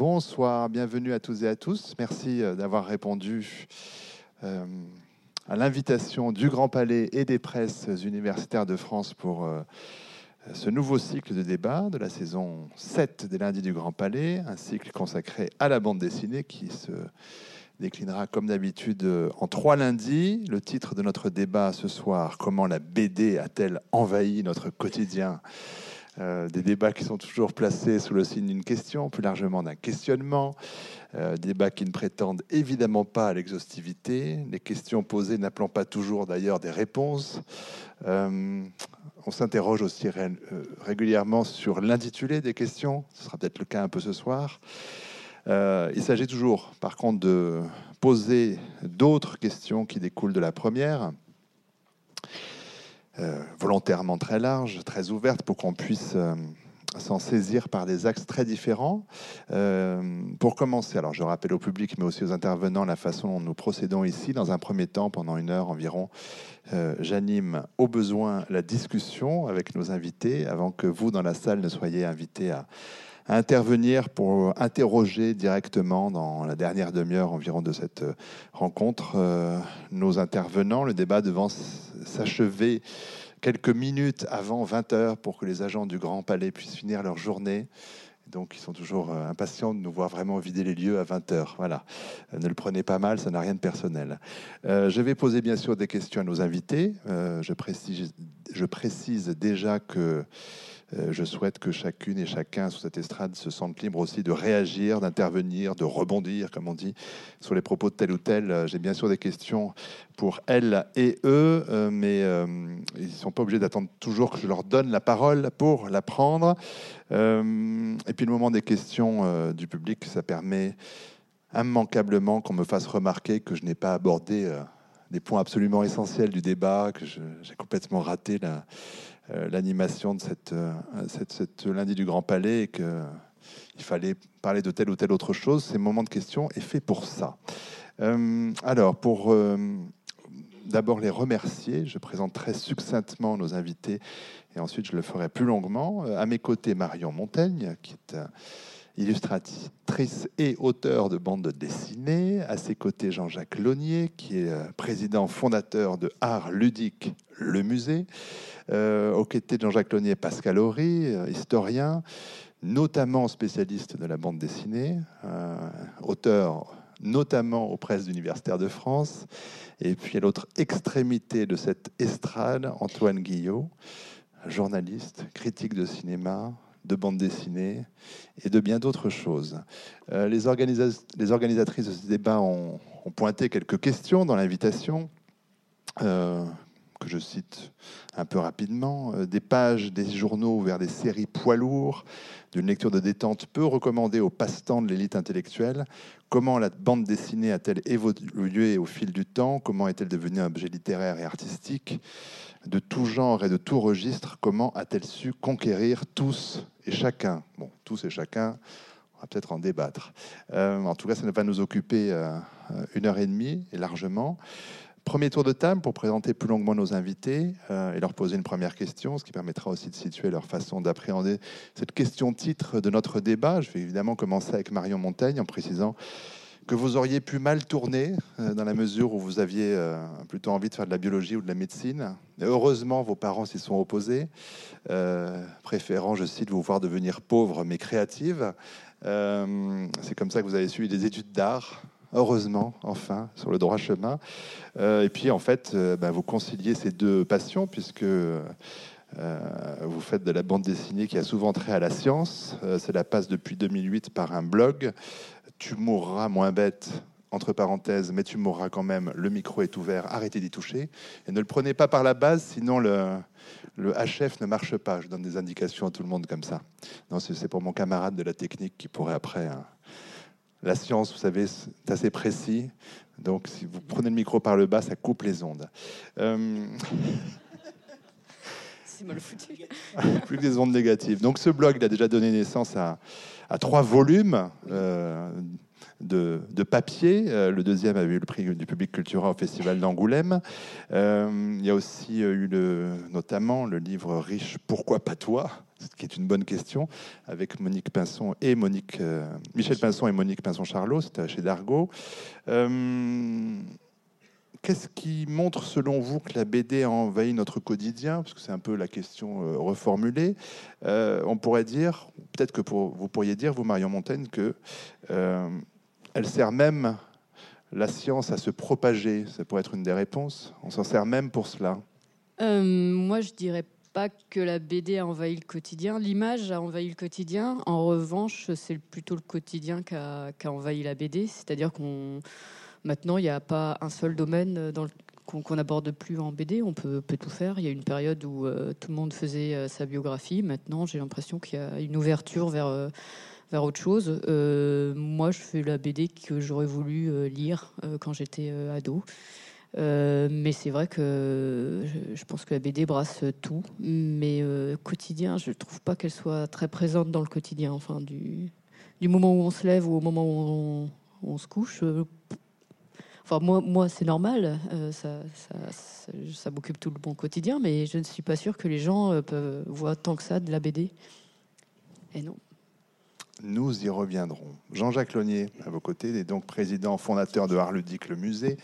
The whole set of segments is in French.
Bonsoir, bienvenue à tous et à tous. Merci euh, d'avoir répondu euh, à l'invitation du Grand Palais et des presses universitaires de France pour euh, ce nouveau cycle de débat de la saison 7 des lundis du Grand Palais, un cycle consacré à la bande dessinée qui se déclinera comme d'habitude en trois lundis. Le titre de notre débat ce soir, comment la BD a-t-elle envahi notre quotidien? Euh, des débats qui sont toujours placés sous le signe d'une question, plus largement d'un questionnement, euh, débats qui ne prétendent évidemment pas à l'exhaustivité, les questions posées n'appelant pas toujours d'ailleurs des réponses. Euh, on s'interroge aussi régulièrement sur l'intitulé des questions, ce sera peut-être le cas un peu ce soir. il s'agit toujours, par contre, de poser d'autres questions qui découlent de la première. Euh, volontairement très large, très ouverte, pour qu'on puisse euh, s'en saisir par des axes très différents. Euh, pour commencer, alors je rappelle au public, mais aussi aux intervenants, la façon dont nous procédons ici. Dans un premier temps, pendant une heure environ, j'anime au besoin la discussion avec nos invités, avant que vous, dans la salle, ne soyez invités à, intervenir pour interroger directement dans la dernière demi-heure environ de cette rencontre nos intervenants. Le débat devant s'achever quelques minutes avant 20 heures pour que les agents du Grand Palais puissent finir leur journée. Donc, ils sont toujours euh, impatients de nous voir vraiment vider les lieux à 20 heures. Voilà. Euh, ne le prenez pas mal, ça n'a rien de personnel. Euh, je vais poser bien sûr des questions à nos invités. je, précise, déjà que euh, je souhaite que chacune et chacun sur cette estrade se sente libre aussi de réagir, d'intervenir, de rebondir, comme on dit, sur les propos de tel ou tel. Euh, j'ai bien sûr des questions pour elles et eux, euh, mais ils ne sont pas obligés d'attendre toujours que je leur donne la parole pour la prendre. et puis le moment des questions du public, ça permet immanquablement qu'on me fasse remarquer que je n'ai pas abordé des points absolument essentiels du débat, que j'ai complètement raté la, euh, l'animation de euh, cette, cette, lundi du Grand Palais et qu'il fallait parler de telle ou telle autre chose. Ces moments de questions est fait pour ça. Euh, alors, pour d'abord les remercier, je présenterai succinctement nos invités et ensuite je le ferai plus longuement. À mes côtés, Marion Montaigne, qui est illustratrice et auteur de bandes dessinées. À ses côtés, Jean-Jacques Launier, qui est président fondateur de Art Ludique, le musée. Euh, aux côtés de Jean-Jacques Launier, Pascal Horry, euh, historien, notamment spécialiste de la bande dessinée, euh, auteur notamment aux presses universitaires de France. Et puis à l'autre extrémité de cette estrade, Antoine Guillot, journaliste, critique de cinéma, de bande dessinée et de bien d'autres choses. les, les, organisatrices de ce débat ont, pointé quelques questions dans l'invitation que je cite un peu rapidement, euh, des pages des journaux vers des séries poids lourds, d'une lecture de détente peu recommandée au passe-temps de l'élite intellectuelle. Comment la bande dessinée a-t-elle évolué au fil du temps? Comment est-elle devenue un objet littéraire et artistique? De tout genre et de tout registre Comment a-t-elle su conquérir tous et chacun? Bon, tous et chacun, on va peut-être en débattre. Euh, en tout cas, ça va nous occuper euh, une heure et demie, et largement. Premier tour de table pour présenter plus longuement nos invités euh, et leur poser une première question, ce qui permettra aussi de situer leur façon d'appréhender cette question titre de notre débat. Je vais évidemment commencer avec Marion Montaigne en précisant que vous auriez pu mal tourner euh, dans la mesure où vous aviez euh, plutôt envie de faire de la biologie ou de la médecine. heureusement, vos parents s'y sont opposés, préférant, je cite, vous voir devenir pauvre mais créative. C'est comme ça que vous avez suivi des études d'art heureusement, enfin, sur le droit chemin. Euh, et puis, en fait, euh, bah, vous conciliez ces deux passions, puisque euh, vous faites de la bande dessinée qui a souvent trait à la science. cela passe depuis 2008 par un blog. Tu mourras moins bête, entre parenthèses, mais tu mourras quand même. Le micro est ouvert, arrêtez d'y toucher. Et ne le prenez pas par la base, sinon le, le HF ne marche pas. Je donne des indications à tout le monde comme ça. Non, c'est pour mon camarade de la technique qui pourrait après... Hein, la science, vous savez, c'est assez précis. Donc, si vous prenez le micro par le bas, ça coupe les ondes. Euh, c'est mal foutu. Plus que des ondes négatives. Donc, ce blog, il a déjà donné naissance à, trois volumes. Euh, de, papier. le deuxième avait eu le prix du public culturel au Festival d'Angoulême. il y a aussi eu le, notamment le livre riche Pourquoi pas toi? Ce qui est une bonne question, avec Monique Pinson et Monique, Michel Pinson et Monique Pinson-Charlot, c'était chez Dargaud. Qu'est-ce qui montre, selon vous, que la BD a envahi notre quotidien? Parce que c'est un peu la question euh, reformulée. Euh, on pourrait dire, peut-être que vous pourriez dire, vous, Marion Montaigne, que euh, elle sert même la science à se propager. Ça pourrait être une des réponses. On s'en sert même pour cela. moi, je dirais pas que la BD a envahi le quotidien. L'image a envahi le quotidien. En revanche, c'est plutôt le quotidien qui a envahi la BD. C'est-à-dire qu'on Maintenant, il n'y a pas un seul domaine euh, qu'on n'aborde plus en BD, on peut, tout faire. Il y a une période où euh, tout le monde faisait euh, sa biographie. Maintenant, j'ai l'impression qu'il y a une ouverture vers, vers autre chose. moi, je fais la BD que j'aurais voulu lire quand j'étais ado. mais c'est vrai que je, pense que la BD brasse tout. Mais quotidien, je ne trouve pas qu'elle soit très présente dans le quotidien. Enfin, du, moment où on se lève ou au moment où on se couche moi, moi c'est normal, euh, ça, ça, m'occupe tout le bon quotidien, mais je ne suis pas sûr que les gens euh, voir tant que ça de la BD. Et non. Nous y reviendrons. Jean-Jacques Launier, à vos côtés, est donc président fondateur de Art Ludique, le musée.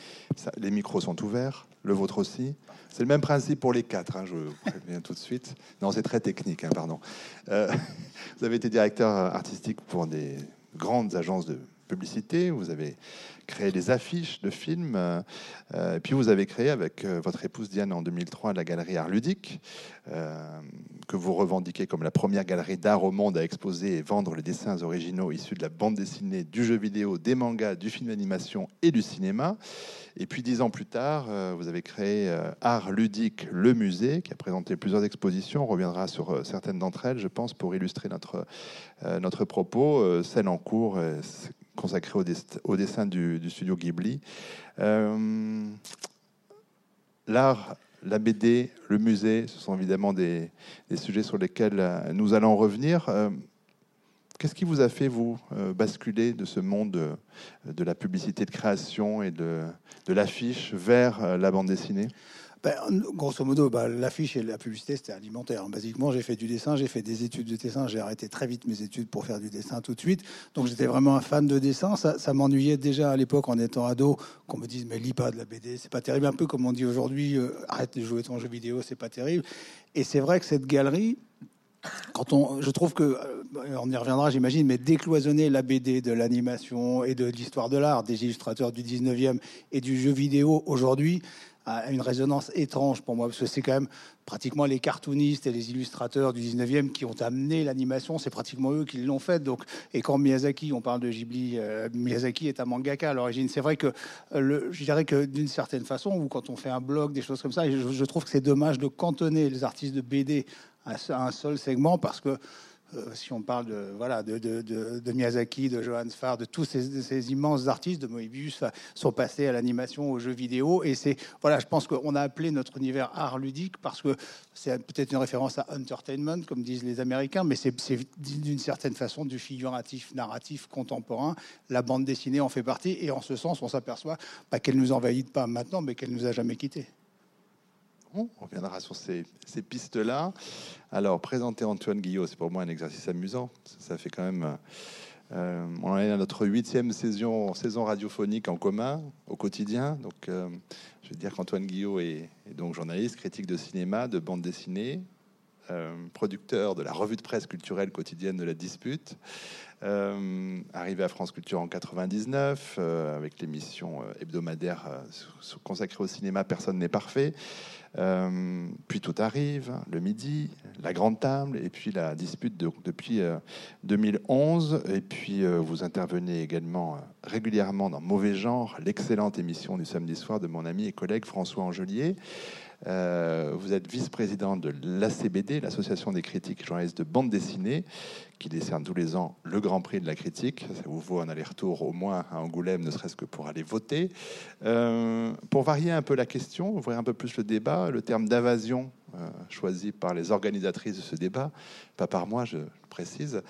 les micros sont ouverts, le vôtre aussi. C'est le même principe pour les quatre, hein, je vous préviens tout de suite. Non, c'est très technique, hein, pardon. Euh, vous avez été directeur artistique pour des grandes agences de publicité, vous avez créé des affiches de films, euh, euh, puis vous avez créé avec euh, votre épouse Diane en 2003 la galerie Art Ludique, que vous revendiquez comme la première galerie d'art au monde à exposer et vendre les dessins originaux issus de la bande dessinée, du jeu vidéo, des mangas, du film d'animation et du cinéma. Et puis dix ans plus tard, vous avez créé Art Ludique, le musée, qui a présenté plusieurs expositions. On reviendra sur certaines d'entre elles, je pense, pour illustrer notre, notre propos. Celle en cours, consacré au, dessin du, studio Ghibli. Euh, l'art, la BD, le musée, ce sont évidemment des, sujets sur lesquels euh, nous allons revenir. Euh, qu'est-ce qui vous a fait, vous, basculer de ce monde de, la publicité de création et de, de l'affiche vers la bande dessinée? Ben, grosso modo, bah, l'affiche et la publicité, c'était alimentaire. Basiquement, j'ai fait du dessin, j'ai fait des études de dessin, j'ai arrêté très vite mes études pour faire du dessin tout de suite. Donc j'étais vraiment un fan de dessin. Ça, m'ennuyait déjà à l'époque en étant ado qu'on me dise mais lis pas de la BD, c'est pas terrible. Un peu comme on dit aujourd'hui, euh, arrête de jouer ton jeu vidéo, c'est pas terrible. Et c'est vrai que cette galerie, quand on, je trouve que, euh, on y reviendra, j'imagine, mais décloisonner la BD de l'animation et de l'histoire de l'art, des illustrateurs du 19e et du jeu vidéo aujourd'hui, a une résonance étrange pour moi, parce que c'est quand même pratiquement les cartoonistes et les illustrateurs du 19e qui ont amené l'animation, c'est pratiquement eux qui l'ont fait. Donc, et quand Miyazaki, on parle de Ghibli, euh, Miyazaki est un mangaka à l'origine. C'est vrai que euh, je dirais que d'une certaine façon, ou quand on fait un blog, des choses comme ça, je, trouve que c'est dommage de cantonner les artistes de BD à un seul segment parce que euh, si on parle de, voilà, de, de, de, Miyazaki, de Johannes Farr, de tous ces, immenses artistes, de Moebius, sont passés à l'animation, aux jeux vidéo. Et c'est, voilà, je pense qu'on a appelé notre univers art ludique parce que c'est peut-être une référence à entertainment, comme disent les Américains, mais c'est d'une certaine façon du figuratif, narratif, contemporain. La bande dessinée en fait partie. Et en ce sens, on s'aperçoit pas qu'elle nous envahit pas maintenant, mais qu'elle nous a jamais quittés. On reviendra sur ces, pistes-là. Alors, présenter Antoine Guillot, c'est pour moi un exercice amusant. Ça fait quand même. Euh, on est à notre huitième saison, saison radiophonique en commun au quotidien. Donc, euh, je veux dire qu'Antoine Guillot est, donc journaliste, critique de cinéma, de bande dessinée, euh, producteur de la revue de presse culturelle quotidienne de la Dispute. arrivé à France Culture en 99 avec l'émission hebdomadaire consacrée au cinéma Personne n'est parfait. Euh, puis tout arrive, le midi, la grande table, et puis la dispute depuis 2011. Euh, et puis euh, vous intervenez également régulièrement dans Mauvais Genre, l'excellente émission du samedi soir de mon ami et collègue François Angelier. Euh, vous êtes vice-président de l'ACBD, l'Association des critiques et journalistes de bande dessinée, qui décerne tous les ans le Grand Prix de la critique. Ça vous vaut un aller-retour au moins à Angoulême, ne serait-ce que pour aller voter. Euh, pour varier un peu la question, ouvrir un peu plus le débat, le terme d'invasion euh, choisi par les organisatrices de ce débat, pas par moi, je précise,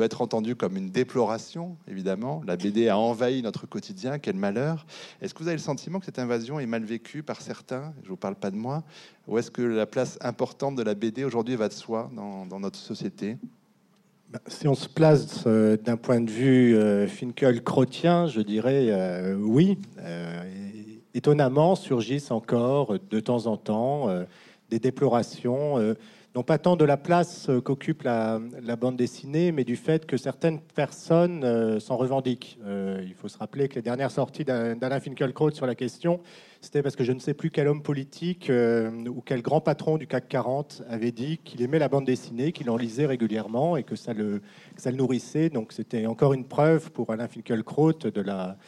peut être entendu comme une déploration, évidemment. La BD a envahi notre quotidien, quel malheur. Est-ce que vous avez le sentiment que cette invasion est mal vécue par certains? Je ne vous parle pas de moi. Ou est-ce que la place importante de la BD aujourd'hui va de soi dans, notre société? Bah, si on se place euh, d'un point de vue euh, Finkel-Crotien, je dirais euh, oui. étonnamment, surgissent encore de temps en temps des déplorations non pas tant de la place euh, qu'occupe la, bande dessinée, mais du fait que certaines personnes euh, s'en revendiquent. Euh, il faut se rappeler que les dernières sorties d'Alain Finkielkraut sur la question, c'était parce que je ne sais plus quel homme politique ou quel grand patron du CAC 40 avait dit qu'il aimait la bande dessinée, qu'il en lisait régulièrement et que ça le, nourrissait. Donc c'était encore une preuve pour Alain Finkielkraut de la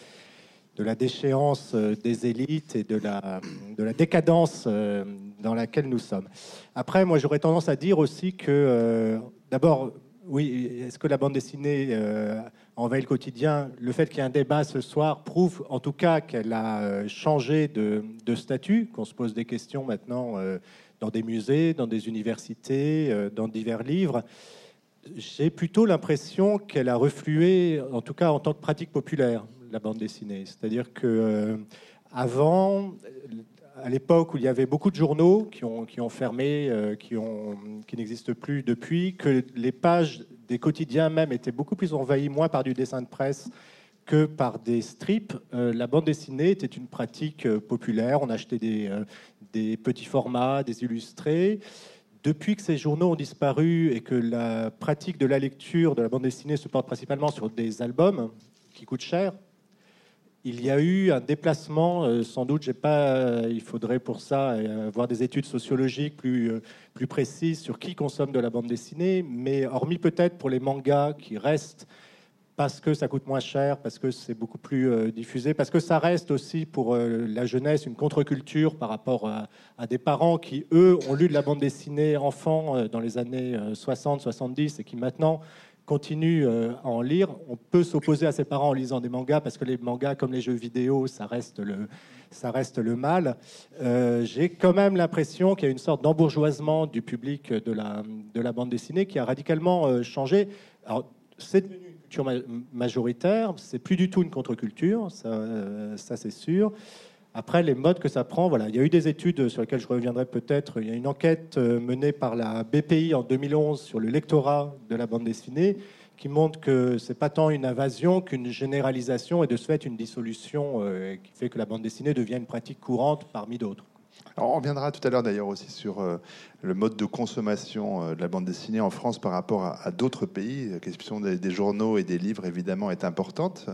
de la déchéance euh, des élites et de la, de la décadence euh, dans laquelle nous sommes. Après, moi, j'aurais tendance à dire aussi que, euh, d'abord, oui, est-ce que la bande dessinée envahit le quotidien Le fait qu'il y ait un débat ce soir prouve en tout cas qu'elle a changé de, de statut, qu'on se pose des questions maintenant dans des musées, dans des universités, dans divers livres. J'ai plutôt l'impression qu'elle a reflué, en tout cas en tant que pratique populaire la bande dessinée. C'est-à-dire que euh, avant, à l'époque où il y avait beaucoup de journaux qui ont, qui ont fermé, euh, qui, ont, qui n'existent plus depuis, que les pages des quotidiens même étaient beaucoup plus envahies, moins par du dessin de presse que par des strips, euh, la bande dessinée était une pratique populaire. On achetait des, des petits formats, des illustrés. Depuis que ces journaux ont disparu et que la pratique de la lecture de la bande dessinée se porte principalement sur des albums qui coûtent cher, il y a eu un déplacement, euh, sans doute, j'ai pas, euh, il faudrait pour ça euh, avoir des études sociologiques plus, plus précises sur qui consomme de la bande dessinée, mais hormis peut-être pour les mangas qui restent parce que ça coûte moins cher, parce que c'est beaucoup plus diffusé, parce que ça reste aussi pour la jeunesse une contre-culture par rapport à, à, des parents qui, eux, ont lu de la bande dessinée enfant dans les années 60-70 et qui maintenant continue euh, à en lire. On peut s'opposer à ses parents en lisant des mangas parce que les mangas, comme les jeux vidéo, ça reste le, ça reste le mal. Euh, j'ai quand même l'impression qu'il y a une sorte d'embourgeoisement du public de la, de la bande dessinée qui a radicalement euh, changé. Alors, c'est devenu une culture majoritaire, c'est plus du tout une contre-culture, ça, ça c'est sûr. Après, les modes que ça prend, voilà, il y a eu des études sur lesquelles je reviendrai peut-être. Il y a une enquête euh, menée par la BPI en 2011 sur le lectorat de la bande dessinée qui montre que c'est pas tant une invasion qu'une généralisation et de ce fait une dissolution euh, qui fait que la bande dessinée devient une pratique courante parmi d'autres on reviendra tout à l'heure d'ailleurs aussi sur euh, le mode de consommation euh, de la bande dessinée en France par rapport à, d'autres pays. La question des, journaux et des livres, évidemment, est importante.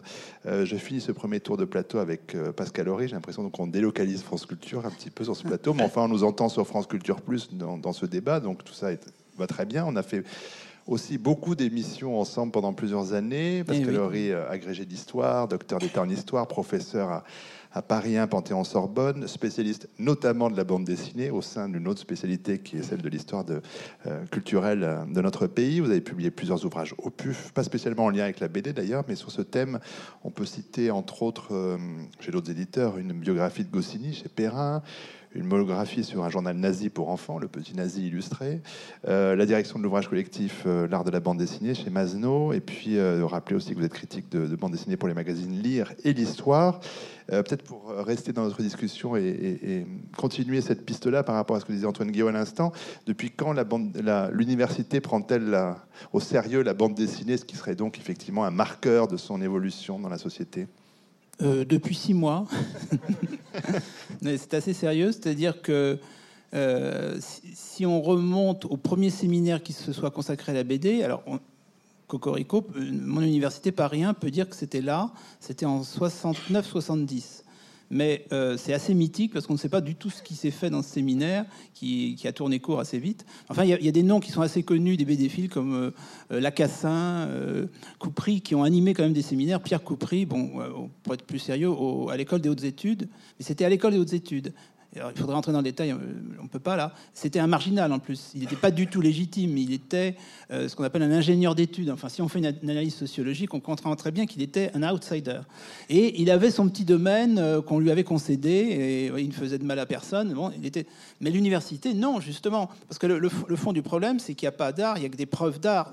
Euh, je finis ce premier tour de plateau avec Pascal Horry. J'ai l'impression qu'on délocalise France Culture un petit peu sur ce plateau, mais enfin, on nous entend sur France Culture Plus dans, ce débat, donc tout ça va très bien. On a fait aussi beaucoup d'émissions ensemble pendant plusieurs années. Eh Pascal Horry, agrégé d'histoire, docteur d'État en histoire, professeur à à Paris 1 Panthéon-Sorbonne, spécialiste notamment de la bande dessinée au sein d'une autre spécialité qui est celle de l'histoire euh, culturelle euh, de notre pays. Vous avez publié plusieurs ouvrages au PUF, pas spécialement en lien avec la BD d'ailleurs, mais sur ce thème, on peut citer entre autres, euh, chez d'autres éditeurs, une biographie de Goscinny chez Perrin, une monographie sur un journal nazi pour enfants, le petit nazi illustré, euh, la direction de l'ouvrage collectif euh, L'art de la bande dessinée chez Masno, et puis euh, rappeler aussi que vous êtes critique de, bande dessinée pour les magazines Lire et l'Histoire. Peut-être pour rester dans notre discussion et, continuer cette piste-là par rapport à ce que disait Antoine Guillaume à l'instant, depuis quand l'université prend-elle au sérieux la bande dessinée, ce qui serait donc effectivement un marqueur de son évolution dans la société? Euh, depuis six mois. c'est assez sérieux, c'est-à-dire que euh, si, on remonte au premier séminaire qui se soit consacré à la BD, alors Cocorico, euh, mon université Paris 1 peut dire que c'était là, c'était en 69-70 mais euh, c'est assez mythique parce qu'on ne sait pas du tout ce qui s'est fait dans ce séminaire qui, a tourné court assez vite. Enfin, il y, a des noms qui sont assez connus des BD comme euh, euh, Lacassin, Coupry, qui ont animé quand même des séminaires. Pierre Coupry, bon, pour être plus sérieux, à l'école des hautes études, mais c'était à l'école des hautes études. Il faudrait rentrer dans le détail, euh, on ne peut pas là. C'était un marginal en plus. Il n'était pas du tout légitime. Il était euh, ce qu'on appelle un ingénieur d'études. Enfin, si on fait une, analyse sociologique, on comprend très bien qu'il était un outsider. Et il avait son petit domaine euh, qu'on lui avait concédé et il ne faisait de mal à personne. Bon, il était... Mais l'université, non, justement. Parce que le, le fond du problème, c'est qu'il n'y a pas d'art, il n'y a que des preuves d'art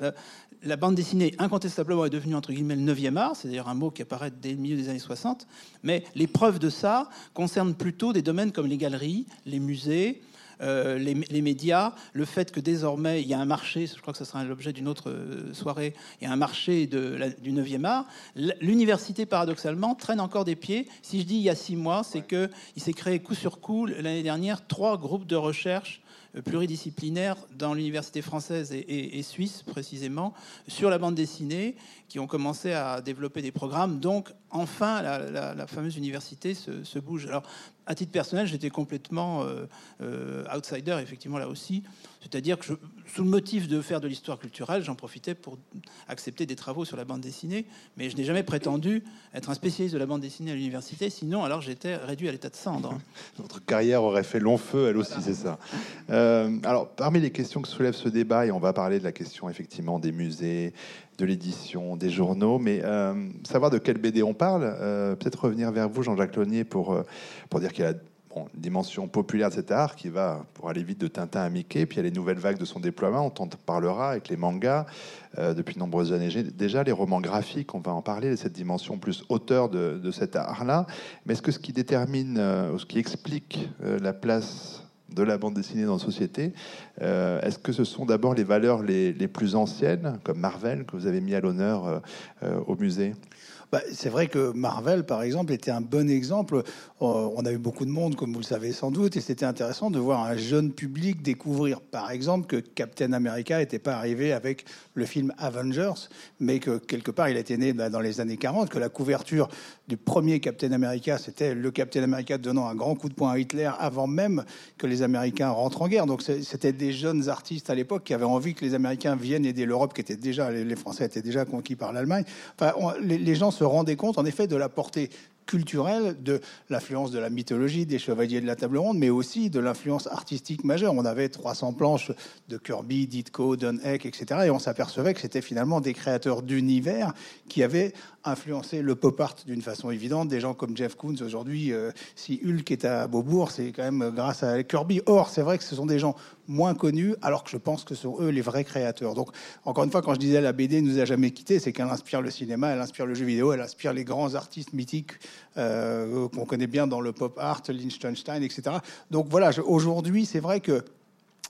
la bande dessinée, incontestablement, est devenue entre guillemets le 9e art, c'est-à-dire un mot qui apparaît dès le milieu des années 60. Mais les preuves de ça concernent plutôt des domaines comme les galeries, les musées, euh, les, médias, le fait que désormais il y a un marché, je crois que ce sera l'objet d'une autre euh, soirée, il y a un marché de, du 9e art. L'université, paradoxalement, traîne encore des pieds. Si je dis il y a six mois, c'est que qu'il s'est créé coup sur coup l'année dernière trois groupes de recherche pluridisciplinaires dans l'université française et, suisse précisément sur la bande dessinée qui ont commencé à développer des programmes. Donc enfin la, fameuse université se, bouge. Alors à titre personnel, j'étais complètement euh, euh, outsider effectivement là aussi. C'est-à-dire que sous le motif de faire de l'histoire culturelle, j'en profitais pour accepter des travaux sur la bande dessinée, mais je n'ai jamais prétendu être un spécialiste de la bande dessinée à l'université, sinon alors j'étais réduit à l'état de cendre. Votre carrière aurait fait long feu, elle aussi, c'est ça. Euh, alors, parmi les questions que soulève ce débat, et on va parler de la question effectivement des musées, de l'édition, des journaux, mais euh, savoir de quel BD on parle, euh, peut-être revenir vers vous, Jean-Jacques Launier, pour, pour dire qu'il y a une dimension populaire de cet art qui va, pour aller vite, de Tintin à Mickey. Puis il y a les nouvelles vagues de son déploiement, on en parlera avec les mangas euh, depuis de nombreuses années. Déjà, les romans graphiques, on va en parler, cette dimension plus auteur de, cet art-là. Mais est-ce que ce qui détermine, euh, ou ce qui explique euh, la place de la bande dessinée dans la société. Est-ce que ce sont d'abord les valeurs les, plus anciennes, comme Marvel, que vous avez mis à l'honneur au musée? Bah, c'est vrai que Marvel, par exemple, était un bon exemple. Euh, on a eu beaucoup de monde, comme vous le savez sans doute, et c'était intéressant de voir un jeune public découvrir, par exemple, que Captain America n'était pas arrivé avec le film Avengers, mais que quelque part il était né dans les années 40, que la couverture du premier Captain America, c'était le Captain America donnant un grand coup de poing à Hitler avant même que les Américains rentrent en guerre. Donc c'était des jeunes artistes à l'époque qui avaient envie que les Américains viennent aider l'Europe, qui était déjà, les Français étaient déjà conquis par l'Allemagne. Enfin, les gens se rendaient compte, en effet, de la portée culturelle de l'influence de la mythologie des chevaliers de la table ronde, mais aussi de l'influence artistique majeure. On avait 300 planches de Kirby, Ditko, Don Heck, etc. Et on s'apercevait que c'était finalement des créateurs d'univers qui avaient influencé le pop art d'une façon évidente. Des gens comme Jeff Koons aujourd'hui, euh, si Hulk est à Beaubourg, c'est quand même grâce à Kirby. Or, c'est vrai que ce sont des gens moins connus, alors que je pense que ce sont eux les vrais créateurs. Donc, encore une fois, quand je disais la BD nous a jamais quittés, c'est qu'elle inspire le cinéma, elle inspire le jeu vidéo, elle inspire les grands artistes mythiques euh, qu'on connaît bien dans le pop art, Liechtenstein, etc. Donc voilà, aujourd'hui, c'est vrai que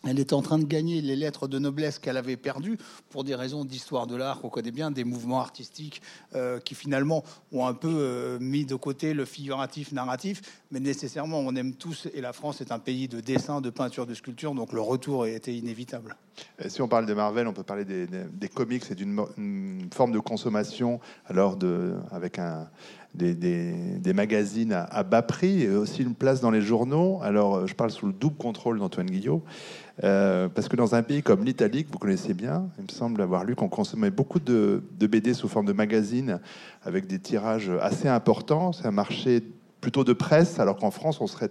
elle est en train de gagner les lettres de noblesse qu'elle avait perdues pour des raisons d'histoire de l'art qu'on connaît bien, des mouvements artistiques euh, qui finalement ont un peu euh, mis de côté le figuratif narratif, mais nécessairement on aime tous, et la France est un pays de dessin, de peinture, de sculpture, donc le retour était inévitable. Si on parle de Marvel, on peut parler des, comics et d'une forme de consommation, alors avec des, magazines à, bas prix et aussi une place dans les journaux. Alors, je parle sous le double contrôle d'Antoine Guillot, euh, parce que dans un pays comme l'Italie, que vous connaissez bien, il me semble avoir lu qu'on consommait beaucoup de, BD sous forme de magazines avec des tirages assez importants. C'est un marché plutôt de presse, alors qu'en France, on serait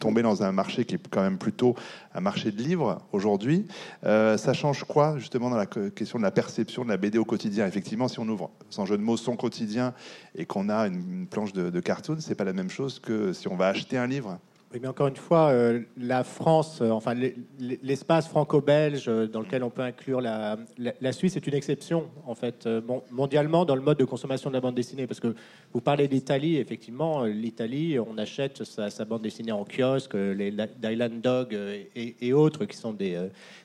tomber dans un marché qui est quand même plutôt un marché de livres aujourd'hui. Euh, ça change quoi justement dans la question de la perception de la BD au quotidien? Effectivement, si on ouvre sans jeu de mots son quotidien et qu'on a une, planche de, de cartoon, c'est pas la même chose que si on va acheter un livre mais encore une fois, euh, la France, euh, enfin l'espace franco-belge euh, dans lequel on peut inclure la, la, Suisse est une exception en fait mondialement dans le mode de consommation de la bande dessinée. Parce que vous parlez d'Italie, effectivement, l'Italie, on achète sa, bande dessinée en kiosque, les Dylan Dog et, autres qui sont des,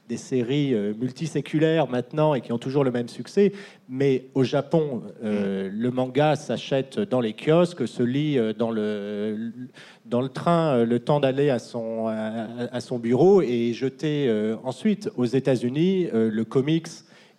des séries multiséculaires maintenant et qui ont toujours le même succès. Mais au Japon, le manga s'achète dans les kiosques, se lit dans le dans le train euh, le temps d'aller à son, bureau et euh, ensuite aux États-Unis euh, le comics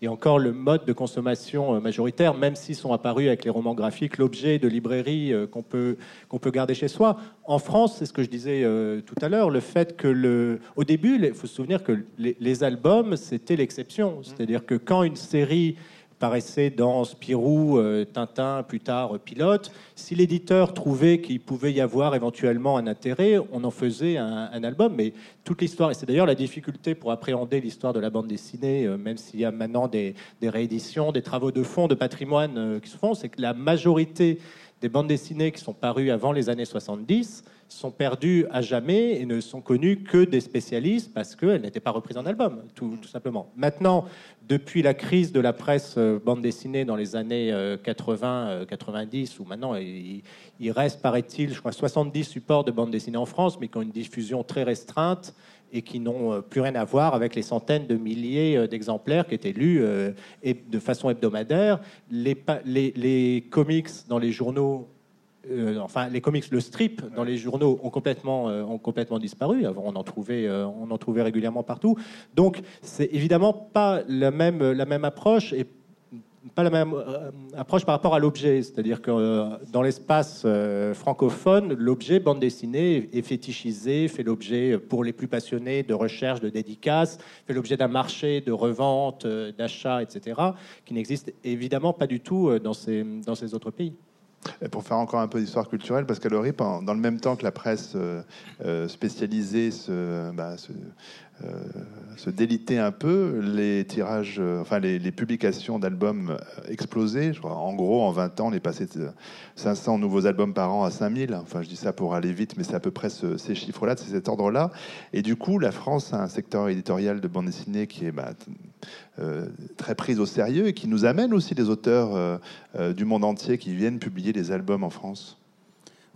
et encore le mode de consommation majoritaire, même s'ils sont apparus avec les romans graphiques, l'objet de librairie qu'on peut, peut garder chez soi. En France, c'est ce que je disais tout à l'heure, le fait que, le, au début, il faut se souvenir que les, les albums, c'était l'exception. C'est-à-dire que quand une série paraissait dans Spirou, euh, Tintin, plus tard Pilote. Si l'éditeur trouvait qu'il pouvait y avoir éventuellement un intérêt, on en faisait un, album. Mais toute l'histoire, et c'est d'ailleurs la difficulté pour appréhender l'histoire de la bande dessinée, même s'il y a maintenant des, rééditions, des travaux de fond, de patrimoine qui se font, c'est que la majorité des bandes dessinées qui sont parues avant les années 70 sont perdues à jamais et ne sont connues que des spécialistes parce qu'elles n'étaient pas reprises en album, tout, simplement. Maintenant, depuis la crise de la presse euh, bande dessinée dans les années 80, euh, 90, euh, où maintenant il, il reste, paraît-il, je crois, 70 supports de bande dessinée en France, mais qui ont une diffusion très restreinte et qui n'ont plus rien à voir avec les centaines de milliers d'exemplaires qui étaient lus de façon hebdomadaire. Les, les, les comics dans les journaux euh, enfin, les comics, le strip dans les journaux ont complètement, euh, ont complètement disparu. Avant, on en trouvait, euh, on en trouvait régulièrement partout. Donc, c'est évidemment pas la même, la même approche et pas la même approche par rapport à l'objet. C'est-à-dire que dans l'espace francophone, l'objet bande dessinée est fétichisé, fait l'objet pour les plus passionnés de recherche, de dédicaces, fait l'objet d'un marché de revente, d'achat, etc., qui n'existe évidemment pas du tout dans ces, dans ces autres pays pour faire encore un peu d'histoire culturelle, qu'à l'ORIP, dans le même temps que la presse euh, euh, spécialisée se, bah, euh, se déliter un peu, les tirages, euh, enfin les, publications d'albums euh, explosaient. En gros, en 20 ans, on est passé de 500 nouveaux albums par an à 5000. Enfin, je dis ça pour aller vite, mais c'est à peu près ces chiffres-là, c'est cet ordre-là. Et du coup, la France a un secteur éditorial de bande dessinée qui est bah, très pris au sérieux et qui nous amène aussi des auteurs du monde entier qui viennent publier des albums en France.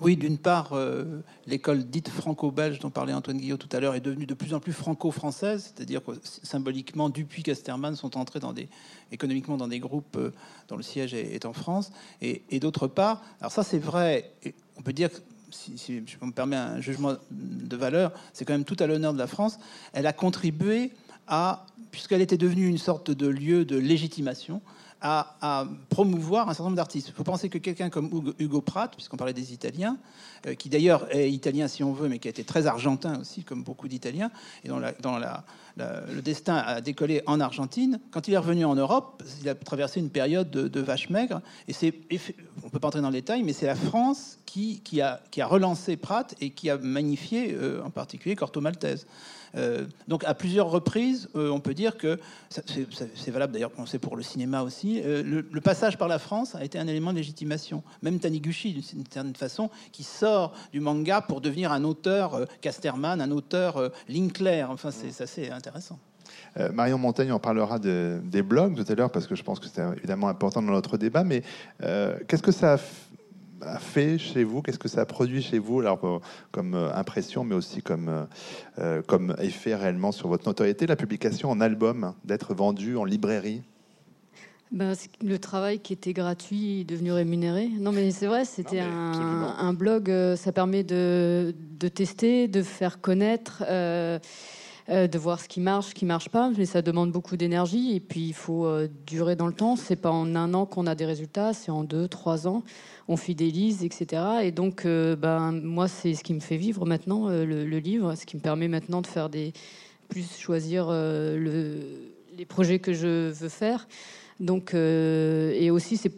Oui, d'une part, euh, l'école dite franco-belge dont parlait Antoine Guillot tout à l'heure est devenue de plus en plus franco-française, c'est-à-dire que symboliquement, Dupuis, Casterman sont entrés économiquement dans des groupes euh, dont le siège est, en France. Et, d'autre part, alors ça c'est vrai, on peut dire que si, je me permets un jugement de valeur, c'est quand même tout à l'honneur de la France. Elle a contribué à, puisqu'elle était devenue une sorte de lieu de légitimation, à, promouvoir un certain nombre d'artistes. Il faut penser que quelqu'un comme Hugo Pratt, puisqu'on parlait des Italiens, euh, qui d'ailleurs est italien si on veut, mais qui a été très argentin aussi, comme beaucoup d'Italiens, et dont, le destin a décollé en Argentine, quand il est revenu en Europe, il a traversé une période de, vache maigre, et c'est, on ne peut pas entrer dans le détail, mais c'est la France qui, a, relancé Pratt et qui a magnifié euh, en particulier Corto Maltese. Euh, donc à plusieurs reprises, euh, on peut dire que c'est valable d'ailleurs pour le cinéma aussi. Euh, le, passage par la France a été un élément de légitimation. Même Taniguchi, d'une certaine façon, qui sort du manga pour devenir un auteur Casterman, un auteur Linkler. Enfin, c'est assez intéressant. Marion Montaigne en parlera des blogs tout à l'heure parce que je pense que c'est évidemment important dans notre débat. Mais qu'est-ce que ça a a fait chez vous? Qu'est-ce que ça a produit chez vous? Alors, euh, comme euh, impression, mais aussi comme, euh, comme effet réellement sur votre notoriété, la publication en album, d'être vendu en librairie? Ben, le travail qui était gratuit est devenu rémunéré. Non, mais c'est vrai, c'était un, blog. ça permet de, de, tester, de faire connaître. Euh, de voir ce qui marche, ce qui marche pas. Mais ça demande beaucoup d'énergie et puis il faut durer dans le temps. C'est pas en un an qu'on a des résultats, c'est en deux, trois ans. On fidélise, etc. Et donc, euh, ben moi, c'est ce qui me fait vivre maintenant le, livre, ce qui me permet maintenant de faire des plus choisir le, les projets que je veux faire. Donc, et aussi c'est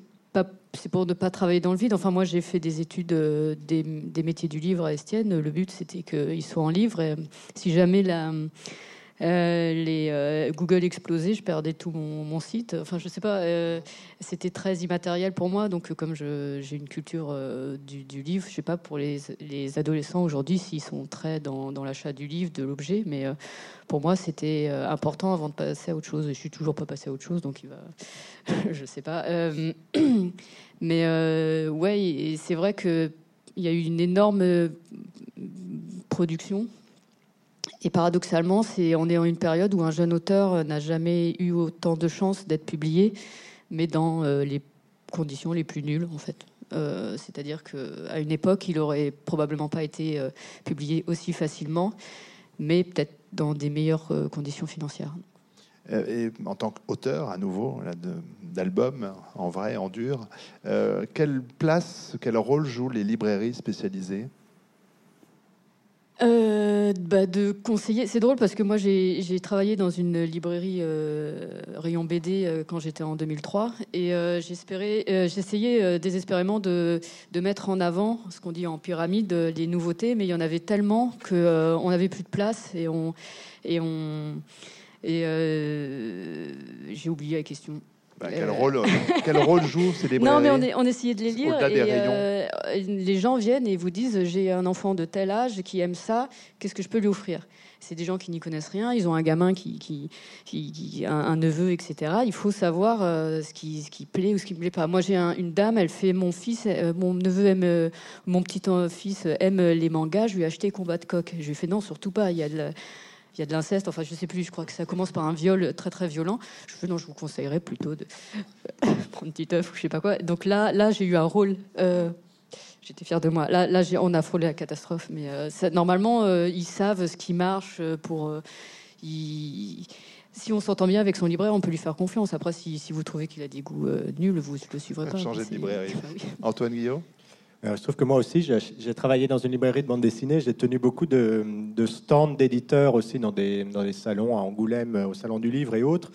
c'est pour ne pas travailler dans le vide. Enfin, moi, j'ai fait des études euh, des, métiers du livre à Estienne. Le but, c'était qu'ils soient en livre. Et, si jamais la, euh, les euh, Google explosait, je perdais tout mon, site. Enfin, je sais pas, euh, c'était très immatériel pour moi. Donc, comme j'ai une culture du, livre, je sais pas pour les, les adolescents aujourd'hui s'ils sont très dans, l'achat du livre, de l'objet, mais pour moi, c'était important avant de passer à autre chose. Je suis toujours pas passé à autre chose, donc il va, je sais pas. mais ouais, c'est vrai que il y a eu une énorme production et paradoxalement, on est en une période où un jeune auteur n'a jamais eu autant de chances d'être publié, mais dans euh, les conditions les plus nulles, en fait. Euh, c'est-à-dire qu'à une époque, il aurait probablement pas été euh, publié aussi facilement, mais peut-être dans des meilleures conditions financières. Et en tant qu'auteur, à nouveau, d'albums, en vrai, en dur, quelle place, quel rôle jouent les librairies spécialisées? Euh, bah, de conseiller, c'est drôle parce que moi j'ai travaillé dans une librairie euh, rayon BD euh, quand j'étais en 2003 et j'espérais, j'essayais désespérément de, mettre en avant ce qu'on dit en pyramide les nouveautés, mais il y en avait tellement que on n'avait plus de place et et j'ai oublié la question. Bah, quel, rôle, quel rôle jouent ces librairies Non, mais on, est, on essayait de les lire. Et, euh, les gens viennent et vous disent J'ai un enfant de tel âge qui aime ça, qu'est-ce que je peux lui offrir? C'est des gens qui n'y connaissent rien. Ils ont un gamin qui, qui, qui, un, neveu, etc. Il faut savoir euh, ce, qui, ce qui plaît ou ce qui ne plaît pas. Moi, j'ai une dame, elle fait Mon fils, euh, mon neveu aime, mon petit fils aime les mangas, je lui ai acheté Combat de coq. Je lui ai fait Non, surtout pas. Il y a de il y a de l'inceste, enfin je sais plus, je crois que ça commence par un viol très très violent. Je non, je vous conseillerais plutôt de prendre petit œuf ou je sais pas quoi. Donc là, là j'ai eu un rôle. Euh, j'étais fière de moi. Là, là on a frôlé la catastrophe, mais euh, normalement euh, ils savent ce qui marche pour. si on s'entend bien avec son libraire, on peut lui faire confiance. Après, si, si vous trouvez qu'il a des goûts nuls, vous ne le suivrez pas. Changer de librairie. Antoine Guillaume? Je euh, trouve que moi aussi, j'ai travaillé dans une librairie de bande dessinée. J'ai tenu beaucoup de, stands d'éditeurs aussi dans des, dans salons à Angoulême, au Salon du Livre et autres.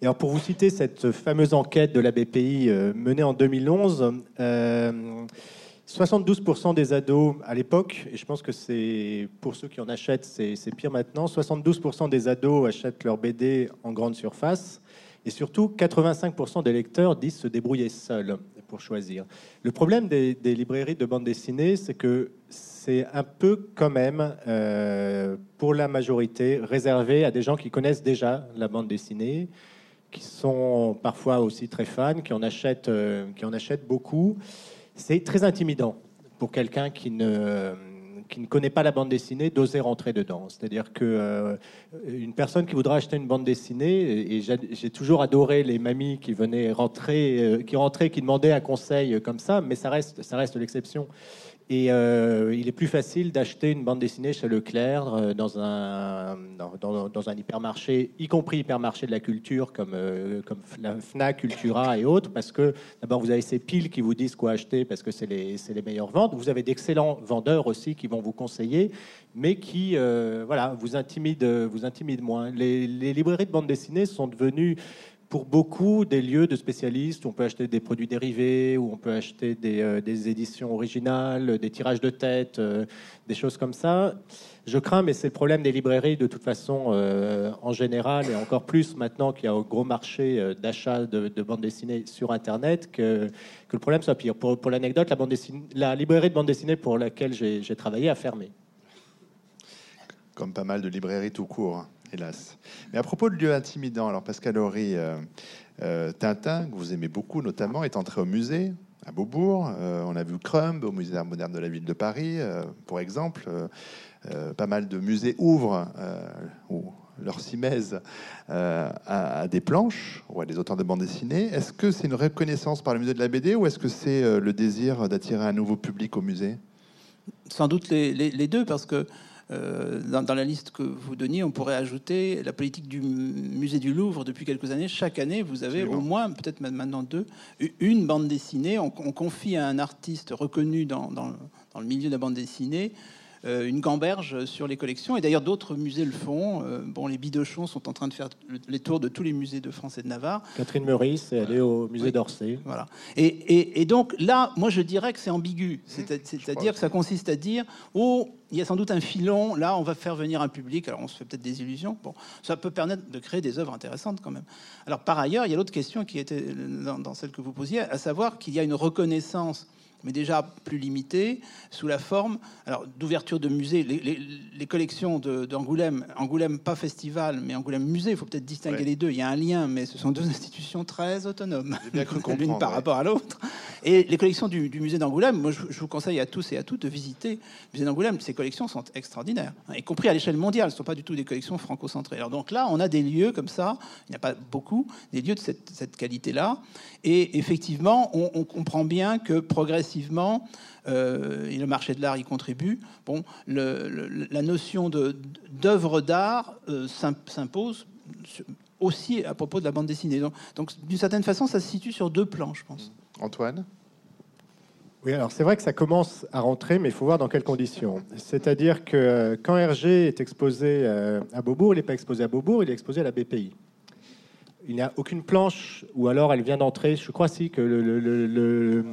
Et alors, pour vous citer cette fameuse enquête de la BPI euh, menée en 2011, 72% euh, des ados à l'époque, et je pense que c'est pour ceux qui en achètent, c'est pire maintenant, 72% des ados achètent leur BD en grande surface. Et surtout, 85% des lecteurs disent se débrouiller seuls choisir. Le problème des, librairies de bande dessinée, c'est que c'est un peu quand même, euh, pour la majorité, réservé à des gens qui connaissent déjà la bande dessinée, qui sont parfois aussi très fans, qui en achètent, euh, qui en achètent beaucoup. C'est très intimidant pour quelqu'un qui ne qui ne connaît pas la bande dessinée d'oser rentrer dedans. C'est-à-dire que euh, une personne qui voudra acheter une bande dessinée, et j'ai toujours adoré les mamies qui venaient rentrer, euh, qui rentraient, qui demandaient un conseil comme ça, mais ça reste, ça reste l'exception. Et euh, il est plus facile d'acheter une bande dessinée chez Leclerc, euh, dans, un, dans, un hypermarché, y compris hypermarché de la culture comme, euh, comme FNAC, Cultura et autres, parce que d'abord vous avez ces piles qui vous disent quoi acheter parce que c'est les, les meilleures ventes. Vous avez d'excellents vendeurs aussi qui vont vous conseiller, mais qui voilà, vous, intimident, vous intimident moins. Les, les librairies de bande dessinée sont devenues pour beaucoup des lieux de spécialistes on peut acheter des produits dérivés, où on peut acheter des, euh, éditions originales, des tirages de tête, euh, des choses comme ça. Je crains, mais c'est le problème des librairies de toute façon euh, en général, et encore plus maintenant qu'il y a un gros marché d'achat de, de bandes dessinées sur Internet, que, le problème soit pire. Pour, l'anecdote, la, la librairie de bande dessinée pour laquelle j'ai travaillé a fermé. Comme pas mal de librairies tout court. Hélas. Mais à propos de lieux intimidants, alors Pascal Horry, euh, euh, Tintin, que vous aimez beaucoup notamment, est entré au musée à Beaubourg. Euh, on a vu Crumb au musée d'art moderne de la ville de Paris, pour exemple. pas mal de musées ouvrent ou leur simèse à, des planches ou à des auteurs de bande dessinée. Est-ce que c'est une reconnaissance par le musée de la BD ou est-ce que c'est le désir d'attirer un nouveau public au musée? Sans doute les deux, parce que euh, dans, la liste que vous donniez, on pourrait ajouter la politique du musée du Louvre depuis quelques années. Chaque année, vous avez au moins, peut-être maintenant deux, une bande dessinée. On, confie à un artiste reconnu dans, dans, le milieu de la bande dessinée une gamberge sur les collections. Et d'ailleurs, d'autres musées le font. Euh, bon, les Bidochons sont en train de faire les tours de tous les musées de France et de Navarre. Catherine Meurice est allée au musée d'Orsay. Voilà. Et, et, donc là, moi, je dirais que c'est ambigu. C'est-à-dire que ça consiste à dire, oh, il y a sans doute un filon. Là, on va faire venir un public. Alors, on se fait peut-être des illusions. Bon, ça peut permettre de créer des œuvres intéressantes quand même. Alors, par ailleurs, il y a l'autre question qui était dans, dans celle que vous posiez, à savoir qu'il y a une reconnaissance mais déjà plus limité, sous la forme alors d'ouverture de musées. Les, collections d'Angoulême, Angoulême pas festival, mais Angoulême musée, il faut peut-être distinguer les deux. Il y a un lien, mais ce sont deux institutions très autonomes, l'une par rapport à l'autre. Et les collections du, musée d'Angoulême, moi je, vous conseille à tous et à toutes de visiter le musée d'Angoulême. Ces collections sont extraordinaires, hein, y compris à l'échelle mondiale. Ce ne sont pas du tout des collections franco-centrées. Alors donc là, on a des lieux comme ça, il n'y a pas beaucoup, des lieux de cette, cette qualité-là. Et effectivement, on, on comprend bien que progressivement, effectivement, euh, et le marché de l'art y contribue, bon, la notion d'œuvre d'art euh, s'impose aussi à propos de la bande dessinée. Donc, donc d'une certaine façon, ça se situe sur deux plans, je pense. Antoine? Oui, alors c'est vrai que ça commence à rentrer, mais il faut voir dans quelles conditions. C'est-à-dire que euh, quand Hergé est exposé à Beaubourg, il n'est pas exposé à Beaubourg, il est exposé à la BPI. Il n'y a aucune planche, ou alors elle vient d'entrer. Je crois si que le, le- le- le-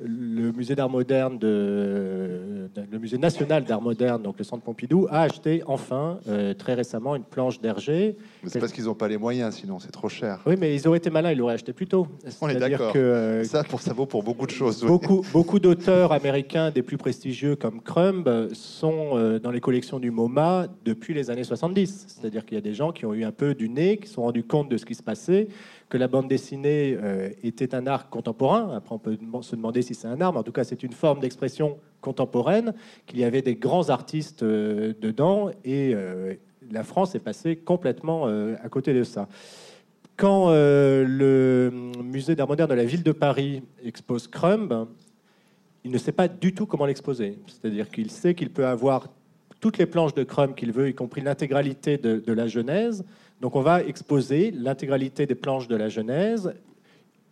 le musée d'art moderne, de, le musée national d'art moderne, donc le Centre Pompidou, a acheté enfin euh, très récemment une planche d'Hergé. Mais C'est parce qu'ils n'ont pas les moyens, sinon c'est trop cher. Oui, mais ils auraient été malins, ils l'auraient acheté plus tôt. On est C'est-à-dire d'accord. que euh, Ça, pour, ça vaut pour beaucoup de choses. oui. Beaucoup, beaucoup d'auteurs américains des plus prestigieux comme Crumb sont euh, dans les collections du MoMA depuis les années 70. C'est-à-dire qu'il y a des gens qui ont eu un peu du nez, qui se sont rendus compte de ce qui se passait, que la bande dessinée euh, était un art contemporain. Après, on peut se demander si c'est un art, mais en tout cas, c'est une forme d'expression contemporaine, qu'il y avait des grands artistes euh, dedans, et euh, la France est passée complètement à côté de ça. Quand le musée d'art moderne de la ville de Paris expose Crumb, il ne sait pas du tout comment l'exposer. C'est-à-dire qu'il sait qu'il peut avoir toutes les planches de Crumb qu'il veut, y compris l'intégralité de la Genèse. Donc on va exposer l'intégralité des planches de la Genèse,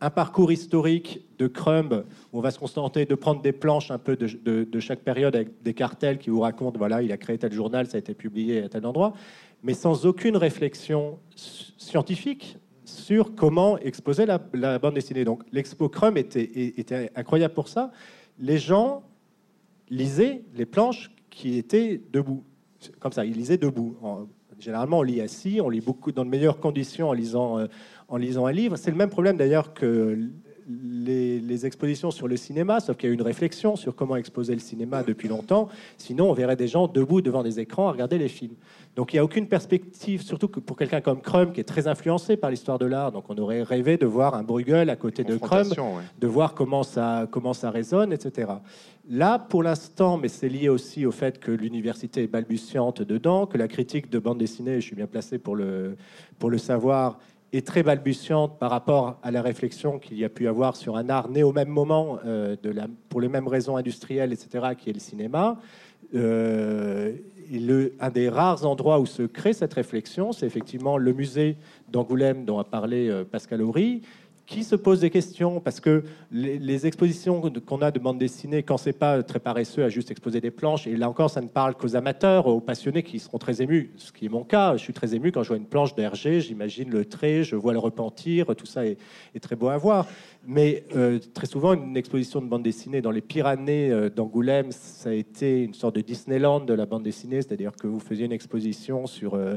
un parcours historique de Crumb, où on va se contenter de prendre des planches un peu de, chaque période avec des cartels qui vous racontent, voilà, il a créé tel journal, ça a été publié à tel endroit, mais sans aucune réflexion scientifique sur comment exposer la, bande dessinée. Donc l'expo Crumb était, incroyable pour ça. Les gens lisaient les planches qui étaient debout, comme ça, ils lisaient debout. Généralement, on lit assis, on lit beaucoup dans de meilleures conditions en lisant, euh, en lisant un livre. C'est le même problème d'ailleurs que les, les expositions sur le cinéma, sauf qu'il y a eu une réflexion sur comment exposer le cinéma depuis longtemps. Sinon, on verrait des gens debout devant des écrans à regarder les films. Donc il n'y a aucune perspective, surtout que pour quelqu'un comme Crumb, qui est très influencé par l'histoire de l'art. Donc on aurait rêvé de voir un Bruegel à côté de Crumb, Confrontation, ouais. de voir comment ça, comment ça résonne, etc. Là, pour l'instant, mais c'est lié aussi au fait que l'université est balbutiante dedans, que la critique de bande dessinée, je suis bien placé pour le, pour le savoir, est très balbutiante par rapport à la réflexion qu'il y a pu avoir sur un art né au même moment, euh, pour les mêmes raisons industrielles, etc., qui est le cinéma. Euh, un des rares endroits où se crée cette réflexion, c'est effectivement le musée d'Angoulême dont a parlé euh, Pascal Horry, qui se pose des questions parce que les, expositions qu'on a de bande dessinée, quand c'est pas très paresseux à juste exposer des planches, et là encore, ça ne parle qu'aux amateurs, aux passionnés qui seront très émus, ce qui est mon cas. Je suis très ému quand je vois une planche d'Hergé, j'imagine le trait, je vois le repentir, tout ça est très beau à voir. Mais euh, très souvent, une exposition de bande dessinée dans les Pyrénées euh, d'Angoulême, ça a été une sorte de Disneyland de la bande dessinée, c'est-à-dire que vous faisiez une exposition sur, euh,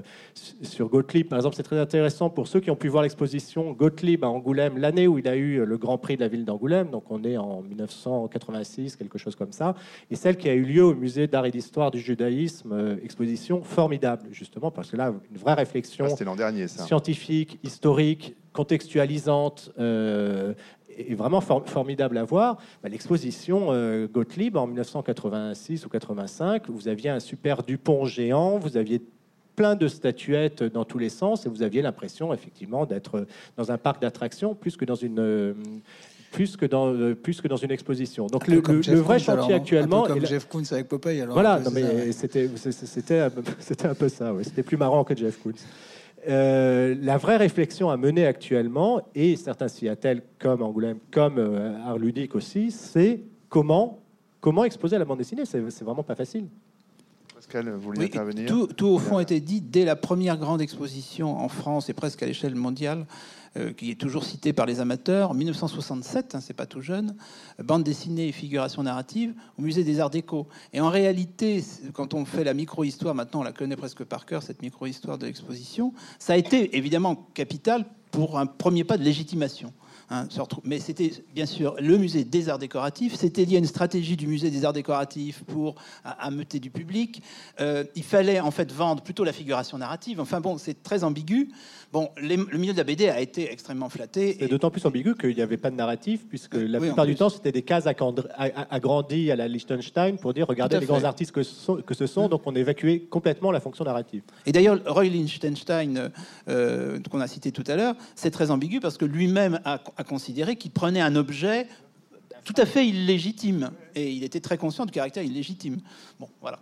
sur Gottlieb. Par exemple, c'est très intéressant pour ceux qui ont pu voir l'exposition Gottlieb à Angoulême l'année où il a eu le Grand Prix de la ville d'Angoulême, donc on est en 1986, quelque chose comme ça, et celle qui a eu lieu au musée d'art et d'histoire du judaïsme, euh, exposition formidable, justement, parce que là, une vraie réflexion Ah, dernier, ça. scientifique, historique, contextualisante, euh, et vraiment for- formidable à voir. Bah, L'exposition euh, Gottlieb en 1986 ou 85, vous aviez un super Dupont géant, vous aviez plein de statuettes dans tous les sens et vous aviez l'impression effectivement d'être dans un parc d'attractions plus que dans une euh, plus que dans euh, plus que dans une exposition. Donc le, vrai Koons, chantier alors, actuellement Un peu est comme la- Jeff Koons avec Popeye. Alors, voilà, c'était c'était un peu ça. ouais. C'était plus marrant que Jeff Koons. Euh, la vraie réflexion à mener actuellement, et certains s'y attellent comme Angoulême, comme euh, Art Ludique aussi, c'est comment, comment exposer la bande dessinée. C'est c'est vraiment pas facile. Pascal, vous vouliez Oui, intervenir tout, tout, au fond était dit dès la première grande exposition en France et presque à l'échelle mondiale, euh, qui est toujours citée par les amateurs, 1967, hein, c'est pas tout jeune, euh, bande dessinée et figuration narrative au musée des Arts Déco. Et en réalité, quand on fait la micro-histoire, maintenant on la connaît presque par cœur, cette micro-histoire de l'exposition, ça a été évidemment capital pour un premier pas de légitimation. Hein, mais c'était bien sûr le musée des arts décoratifs. C'était lié à une stratégie du musée des arts décoratifs pour ameuter du public. Euh, il fallait en fait vendre plutôt la figuration narrative. Enfin bon, c'est très ambigu. Bon, les- le milieu de la BD a été extrêmement flatté. C'est et- d'autant plus ambigu qu'il n'y avait pas de narratif, puisque la Oui, plupart du temps, c'était des cases agrandies à la Liechtenstein pour dire regardez les grands artistes que, ce sont- que ce sont, donc on évacuait complètement la fonction narrative. Et d'ailleurs, Roy Lichtenstein, euh, qu'on a cité tout à l'heure, c'est très ambigu parce que lui-même a, a considéré qu'il prenait un objet tout à fait illégitime. Et il était très conscient du caractère illégitime. Bon, voilà.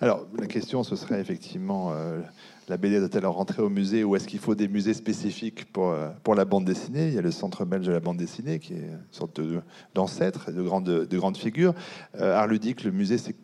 Alors, la question, ce serait effectivement, euh, la BD doit-elle rentrer au musée ou est-ce qu'il faut des musées spécifiques pour, euh, pour la bande dessinée? Il y a le Centre belge de la bande dessinée qui est une sorte de- d'ancêtre, de, grande, de grande figure. Euh, Art ludique, le musée, c'est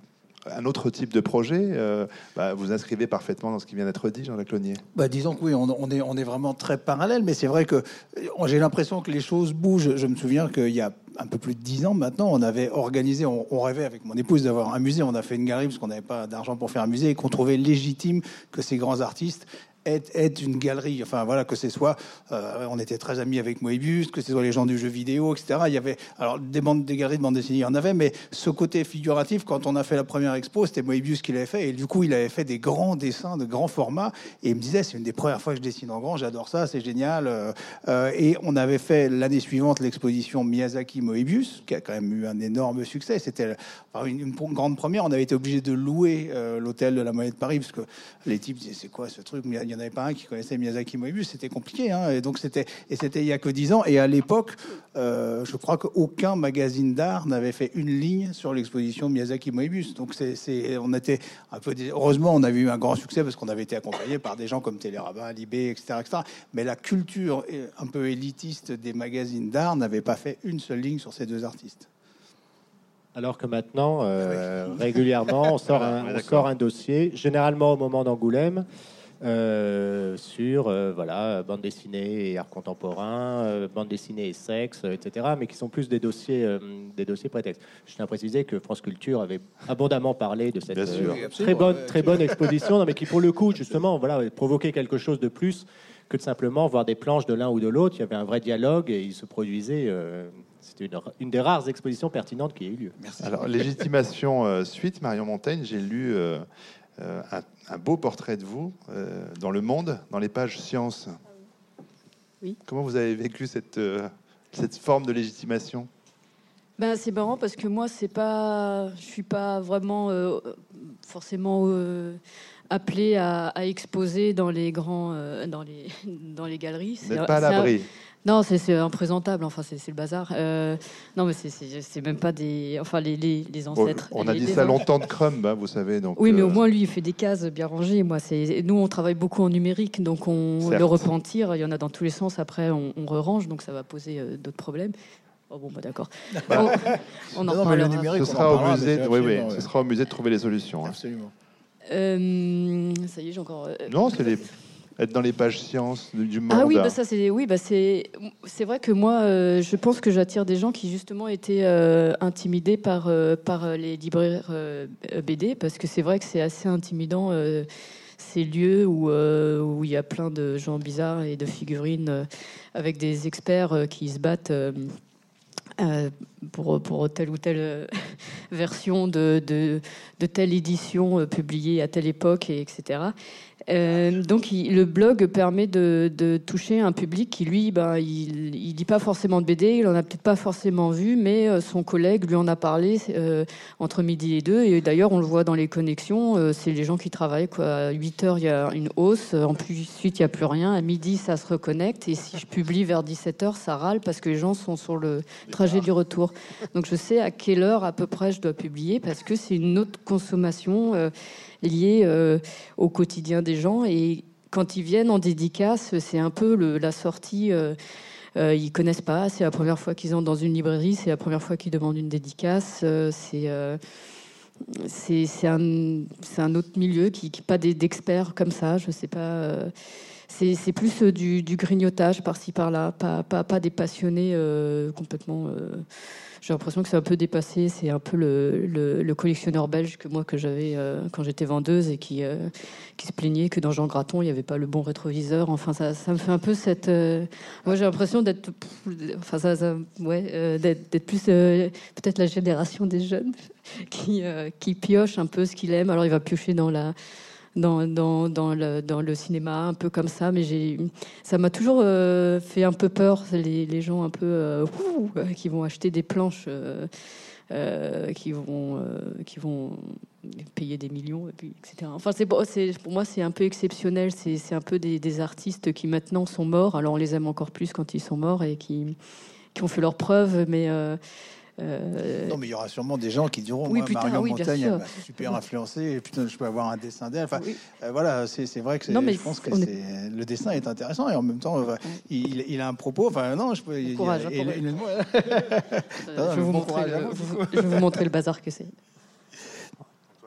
un autre type de projet. Euh, bah, vous inscrivez parfaitement dans ce qui vient d'être dit, Jean-Jacques Launier. Bah, disons que oui, on, est vraiment très parallèle, mais c'est vrai que euh, j'ai l'impression que les choses bougent. Je me souviens qu'il y a un peu plus de dix ans maintenant, on avait organisé, on, on rêvait avec mon épouse d'avoir un musée. On a fait une galerie parce qu'on n'avait pas d'argent pour faire un musée et qu'on trouvait légitime que ces grands artistes aient, aient une galerie. Enfin voilà, que ce soit, euh, on était très amis avec Moebius, que ce soit les gens du jeu vidéo, etc. Il y avait, alors des bandes, des galeries de bande dessinée, il y en avait, mais ce côté figuratif, quand on a fait la première expo, c'était Moebius qui l'avait fait, et du coup, il avait fait des grands dessins de grands formats, et il me disait, c'est une des premières fois que je dessine en grand, j'adore ça, c'est génial. Euh, euh, et on avait fait l'année suivante l'exposition Miyazaki Moebius, qui a quand même eu un énorme succès. C'était enfin, une, grande première. On avait été obligé de louer l'hôtel de la Monnaie de Paris parce que les types disaient c'est quoi ce truc? N'y en avait pas un qui connaissait Miyazaki Moebius. C'était compliqué. Hein et donc c'était et c'était il y a que dix ans. Et à l'époque, euh, je crois qu'aucun magazine d'art n'avait fait une ligne sur l'exposition Miyazaki Moebius. Donc c'est, c'est- on était un peu heureusement on avait eu un grand succès parce qu'on avait été accompagné par des gens comme Télérama, Libé, etc., etc. Mais la culture euh, un peu élitiste des magazines d'art n'avait pas fait une seule ligne sur ces deux artistes. Alors que maintenant, euh, régulièrement, on sort, Voilà, un, on sort un dossier, généralement au moment d'Angoulême, euh, sur euh, voilà, bande dessinée et art contemporain, euh, bande dessinée et sexe, etc., mais qui sont plus des dossiers, euh, des dossiers prétextes. Je tiens à préciser que France Culture avait abondamment parlé de cette euh, très bonne, très bonne exposition, non, mais qui pour le coup, justement, voilà, provoquait quelque chose de plus que de simplement voir des planches de l'un ou de l'autre. Il y avait un vrai dialogue et il se produisait. euh, C'était une, une des rares expositions pertinentes qui ait eu lieu. Merci. Alors, légitimation euh, suite, Marion Montaigne, j'ai lu euh, un, un beau portrait de vous euh, dans Le Monde, dans les pages sciences. Oui. Comment vous avez vécu cette, euh, cette forme de légitimation? Ben, c'est marrant parce que moi, c'est pas, je suis pas vraiment euh, forcément euh, appelée à, à exposer dans les grands, euh, dans les, dans les galeries. Vous n'êtes pas à l'abri. Non, c'est c'est imprésentable. Enfin, c'est c'est le bazar. Euh, non, mais c'est- même pas des, enfin les, les, les Bon, ancêtres. on a les- dit les ça longtemps de Crumb, hein, vous savez. Donc, Oui, mais euh, au moins lui, il fait des cases bien rangées. Moi, c'est nous, on travaille beaucoup en numérique, donc on Certes. le repentir, il y en a dans tous les sens. Après, on, on re-range, donc ça va poser euh, d'autres problèmes. Oh bon, bah d'accord. on, on en numérique, ce sera au parlera, musée. c'est Oui, oui, ce ouais. sera au musée de trouver les solutions. hein. Absolument. Euh, ça y est, j'ai encore. Non, c'est les- être dans les pages sciences du monde. Ah oui, bah ça c'est oui, bah c'est c'est vrai que moi euh, je pense que j'attire des gens qui justement étaient euh, intimidés par euh, par les libraires BD parce que c'est vrai que c'est assez intimidant ces lieux où euh, où il y a plein de gens bizarres et de figurines euh, avec des experts euh, qui se battent. Pour, pour telle ou telle euh, version de, de, telle édition euh, publiée à telle époque, et etc. Euh, donc le blog permet de, de toucher un public qui lui, ben, il, il lit pas forcément de BD, il en a peut-être pas forcément vu, mais son collègue lui en a parlé entre midi et deux. Et d'ailleurs, on le voit dans les connexions, c'est les gens qui travaillent. Quoi. À 8 heures, il y a une hausse. En plus, suite, il y a plus rien. À midi, ça se reconnecte. Et si je publie vers 17 heures, ça râle parce que les gens sont sur le trajet du retour. Donc je sais à quelle heure à peu près je dois publier parce que c'est une autre consommation euh, liée euh, au quotidien des gens. Et quand ils viennent en dédicace, c'est un peu la sortie. euh, euh, ils connaissent pas, c'est la première fois qu'ils entrent dans une librairie, c'est la première fois qu'ils demandent une dédicace. euh, c'est un, un autre milieu qui, qui pas d'experts comme ça, je sais pas. C'est plus euh, du, du grignotage par-ci par-là, pas, pas, pas des passionnés euh, complètement. euh, j'ai l'impression que c'est un peu dépassé. C'est un peu le, le- le collectionneur belge que moi que j'avais euh, quand j'étais vendeuse et qui, euh, qui se plaignait que dans Jean Graton il n'y avait pas le bon rétroviseur. Enfin, ça, ça me fait un peu cette. euh, moi, j'ai l'impression d'être, enfin, ça, ça- ouais, d'être, plus peut-être la génération des jeunes qui, qui pioche un peu ce qu'il aime. Alors, il va piocher dans la dans, dans, dans, le, cinéma, un peu comme ça, mais ça m'a toujours euh, fait un peu peur, les, les gens un peu euh, euh, qui vont acheter des planches, qui, vont, qui vont payer des millions, etc. Enfin, pour moi, c'est un peu exceptionnel, c'est, c'est un peu des, des artistes qui maintenant sont morts, alors on les aime encore plus quand ils sont morts et qui, qui ont fait leurs preuves, mais... euh, Non, mais il y aura sûrement des gens qui diront Oui, tard, Marion oui, sûr. elle super influencé, et putain, je peux avoir un dessin d'elle. Enfin, oui. euh, voilà, c'est vrai que c'est- Non, mais je pense que est- le dessin est intéressant et en même temps, euh, il, il a un propos. Enfin, non, je peux. courage, hein, bon courage je vais vous montrer le bazar que c'est.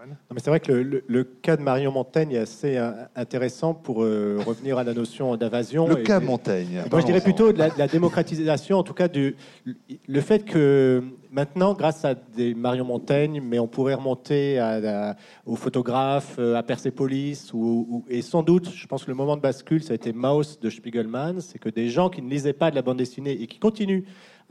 Non, mais c'est vrai que le, le- le cas de Marion Montaigne est assez euh, intéressant pour euh, revenir à la notion d'invasion. Le et- cas Montaigne. Moi, je dirais plutôt de la, de la démocratisation, en tout cas du le fait que maintenant, grâce à des Marion Montaigne, mais on pourrait remonter à, à- aux photographes, euh, à Persepolis, ou, ou- et sans doute, je pense que le moment de bascule, ça a été Maus de Spiegelman, c'est que des gens qui ne lisaient pas de la bande dessinée et qui continuent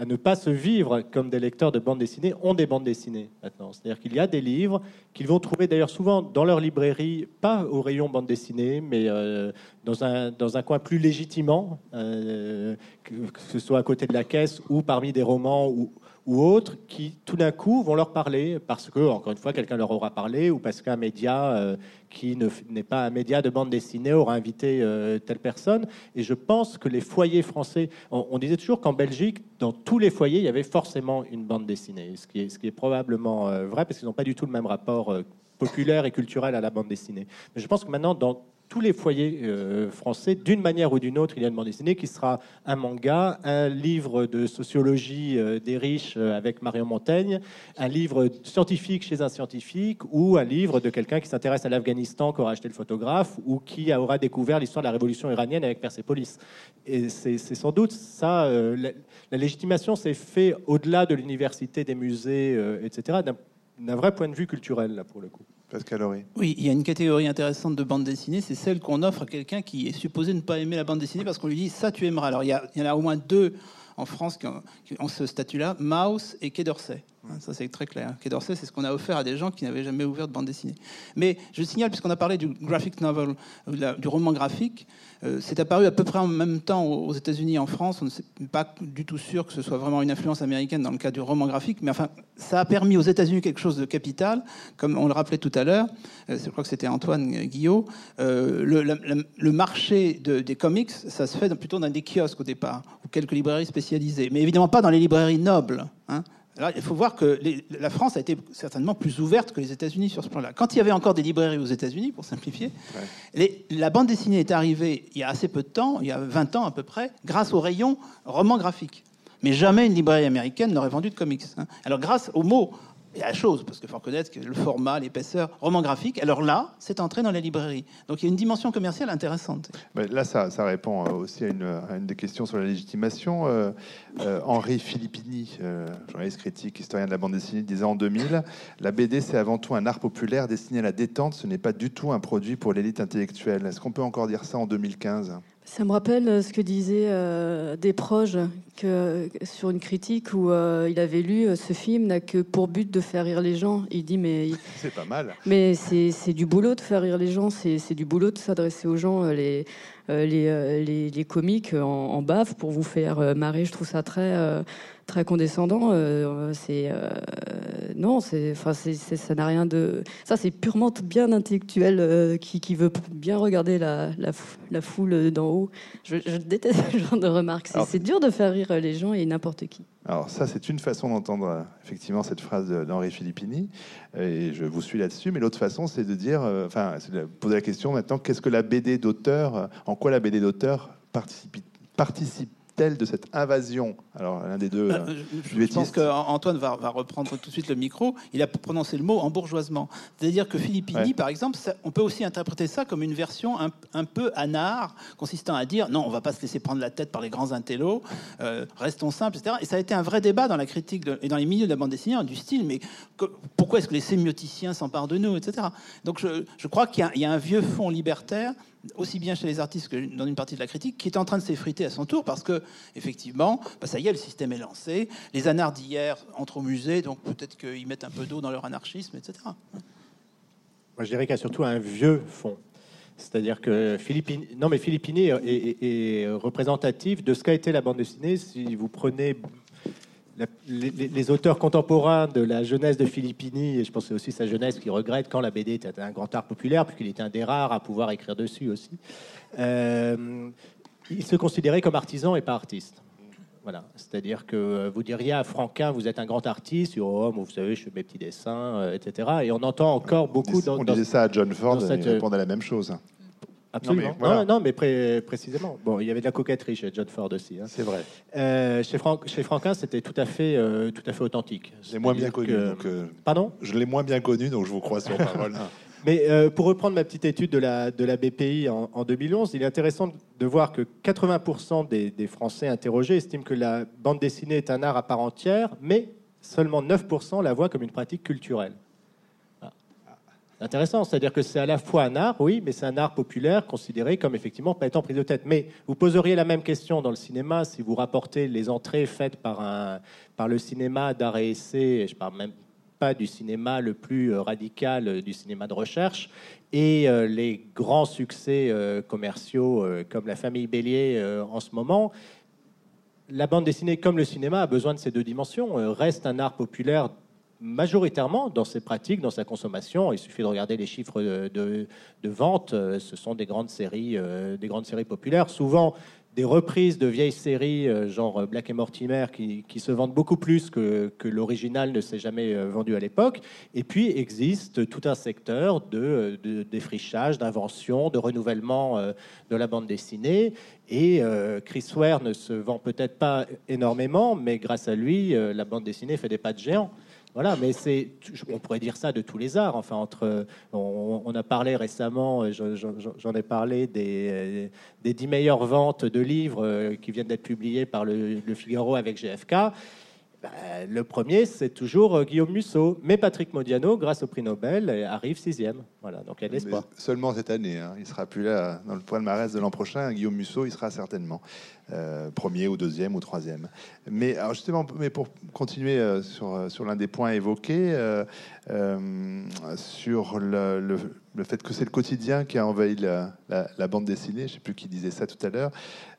à ne pas se vivre comme des lecteurs de bande dessinée ont des bandes dessinées maintenant. C'est-à-dire qu'il y a des livres qu'ils vont trouver d'ailleurs souvent dans leur librairie, pas au rayon bande dessinée, mais euh, dans, un, dans un coin plus légitimant, euh, que, que ce soit à côté de la caisse ou parmi des romans ou, ou autres, qui tout d'un coup vont leur parler parce que, encore une fois, quelqu'un leur aura parlé ou parce qu'un média euh, qui n'est pas un média de bande dessinée aura invité euh, telle personne. Et je pense que les foyers français, on, disait toujours qu'en Belgique, dans tous les foyers, il y avait forcément une bande dessinée, ce qui est, probablement euh, vrai parce qu'ils n'ont pas du tout le même rapport populaire et culturel à la bande dessinée. Mais je pense que maintenant, dans tous les foyers euh, français, d'une manière ou d'une autre, il y a une bande dessinée qui sera un manga, un livre de sociologie euh, des riches euh, avec Marion Montaigne, un livre scientifique chez un scientifique ou un livre de quelqu'un qui s'intéresse à l'Afghanistan, qui aura acheté le photographe ou qui aura découvert l'histoire de la révolution iranienne avec Persepolis. Et c'est sans doute ça, la, la légitimation s'est fait au-delà de l'université, des musées, etc., d'un vrai point de vue culturel, là, pour le coup. Oui, il y a une catégorie intéressante de bande dessinée, c'est celle qu'on offre à quelqu'un qui est supposé ne pas aimer la bande dessinée parce qu'on lui dit ça tu aimeras. Alors il y, a- en a au moins deux en France qui ont, qui ont ce statut-là, Mouse et Quai d'Orsay. Hein, Ça c'est très clair. Quai d'Orsay, c'est ce qu'on a offert à des gens qui n'avaient jamais ouvert de bande dessinée. Mais je signale, puisqu'on a parlé du graphic novel, la- du roman graphique, euh, c'est apparu à peu près en même temps aux États-Unis et en France. On n'est pas du tout sûr que ce soit vraiment une influence américaine dans le cas du roman graphique, mais enfin, ça a permis aux États-Unis quelque chose de capital, comme on le rappelait tout à l'heure. Euh, je crois que c'était Antoine Guillot. Euh, le, marché de- des comics, ça se fait plutôt dans des kiosques au départ, ou quelques librairies spécialisées, mais évidemment pas dans les librairies nobles. hein. Alors, il faut voir que les- la France a été certainement plus ouverte que les États-Unis sur ce plan-là. Quand il y avait encore des librairies aux États-Unis, pour simplifier, les- la bande dessinée est arrivée il y a assez peu de temps, il y a 20 ans à peu près, grâce au rayon roman graphique. Mais jamais une librairie américaine n'aurait vendu de comics. hein. Alors grâce au et à la chose, parce qu'il faut reconnaître que le format, l'épaisseur, roman graphique, alors là, c'est entré dans la librairie. Donc il y a une dimension commerciale intéressante. Là, ça, répond euh, aussi à une, des questions sur la légitimation. Euh, euh, Henri Filippini, journaliste critique, historien de la bande dessinée, disait en 2000 La BD, c'est avant tout un art populaire destiné à la détente, ce n'est pas du tout un produit pour l'élite intellectuelle. Est-ce qu'on peut encore dire ça en 2015 Ça me rappelle euh, ce que disait euh, Desproges que, sur une critique où euh, il avait lu euh, ce film n'a que pour but de faire rire les gens. Il dit mais C'est pas mal. mais c'est c'est du boulot de faire rire les gens, c'est c'est du boulot de s'adresser aux gens. Les les, les, les comiques en, en bave pour vous faire marrer, je trouve ça très très condescendant. Euh, c'est euh, non, c'est enfin ça n'a rien de ça c'est purement bien intellectuel euh, qui, qui veut bien regarder la, la, fou- la foule d'en haut. Je, je déteste ce genre de remarques. C'est dur de faire rire les gens et n'importe qui. Alors ça, c'est une façon d'entendre effectivement cette phrase d'Henri Filippini, et je vous suis là-dessus. Mais l'autre façon, c'est de dire, enfin, c'est de poser la question maintenant, qu'est-ce que la BD d'auteur, en quoi la BD d'auteur participe, participe-t-elle de cette invasion? Alors l'un des deux. Bah, euh, je, pense qu'Antoine va, va reprendre tout de suite le micro. Il a prononcé le mot embourgeoisement. C'est-à-dire que Philippini, Ouais. par exemple, ça- on peut aussi interpréter ça comme une version un, un peu anard, consistant à dire non, on va pas se laisser prendre la tête par les grands intellos, euh, restons simples, etc. Et ça a été un vrai débat dans la critique de- et dans les milieux de la bande dessinée, hein, du style, mais que- pourquoi est-ce que les sémioticiens s'emparent de nous, etc. Donc je, je crois qu'il y, a un vieux fond libertaire aussi bien chez les artistes que dans une partie de la critique, qui est en train de s'effriter à son tour, parce que effectivement, bah, ça y est, le système est lancé. Les anards d'hier entrent au musée, donc peut-être qu'ils mettent un peu d'eau dans leur anarchisme, etc. Moi, je dirais qu'il y a surtout un vieux fond. C'est-à-dire que Philippini, non, mais Philippini est, est- est représentatif de ce qu'a été la bande dessinée. Si vous prenez la- les, auteurs contemporains de la jeunesse de Philippini, et je pense que c'est aussi sa jeunesse qui regrette quand la BD était un grand art populaire, puisqu'il était un des rares à pouvoir écrire dessus aussi, euh, il se considérait comme artisan et pas artiste. Voilà, c'est-à-dire que euh, vous diriez à Franquin, vous êtes un grand artiste, oh, vous savez, je fais mes petits dessins, euh, etc. Et on entend encore beaucoup on, dans, on dans- disait ça à John Ford, cette- il répondait à la même chose. Absolument. Non, mais voilà. Non, non, mais pré- précisément. Bon, il y avait de la coquetterie chez John Ford aussi. hein. C'est vrai. Euh, chez, Franck, chez Franquin, c'était tout à fait, euh, tout à fait authentique. Je l'ai moins bien connu. que- donc, euh, Pardon? je l'ai moins bien connu, donc je vous crois sur parole. Mais euh, pour reprendre ma petite étude de la, de la BPI en, en 2011, il est intéressant de voir que 80% des, des Français interrogés estiment que la bande dessinée est un art à part entière, mais seulement 9% la voient comme une pratique culturelle. Intéressant, c'est-à-dire que c'est à la fois un art, oui, mais c'est un art populaire considéré comme effectivement pas étant pris de tête. Mais vous poseriez la même question dans le cinéma si vous rapportez les entrées faites par, un, par le cinéma d'art et essai, je parle même pas du cinéma le plus euh, radical, euh, du cinéma de recherche, et euh, les grands succès commerciaux comme La Famille Bélier en ce moment. La bande dessinée, comme le cinéma, a besoin de ces deux dimensions. reste un art populaire majoritairement dans ses pratiques, dans sa consommation. Il suffit de regarder les chiffres de, de- vente. euh, Ce sont des grandes séries, euh, des grandes séries populaires. Souvent des reprises de vieilles séries, euh, genre Black et Mortimer, qui, se vendent beaucoup plus que, l'original ne s'est jamais vendu à l'époque. Et puis existe tout un secteur de, défrichage, d'invention, de renouvellement de la bande dessinée. Et Chris Ware ne se vend peut-être pas énormément, mais grâce à lui, la bande dessinée fait des pas de géant. Voilà, mais on pourrait dire ça de tous les arts. Enfin, entre, on, a parlé récemment, euh, je- je- j'en ai parlé des, euh, des 10 meilleures ventes de livres euh, qui viennent d'être publiés par le, le Figaro avec GFK. Ben, le premier, c'est toujours euh, Guillaume Musso. Mais Patrick Modiano, grâce au prix Nobel, euh, arrive sixième. Voilà, donc il y a de l'espoir. Seulement cette année. hein. Il sera plus là dans le palmarès de l'an prochain. Guillaume Musso, il sera certainement euh, premier ou deuxième ou troisième. Mais alors justement, mais pour continuer euh, sur, sur l'un des points évoqués, euh, sur le, le- le fait que c'est le quotidien qui a envahi la, bande dessinée, je ne sais plus qui disait ça tout à l'heure,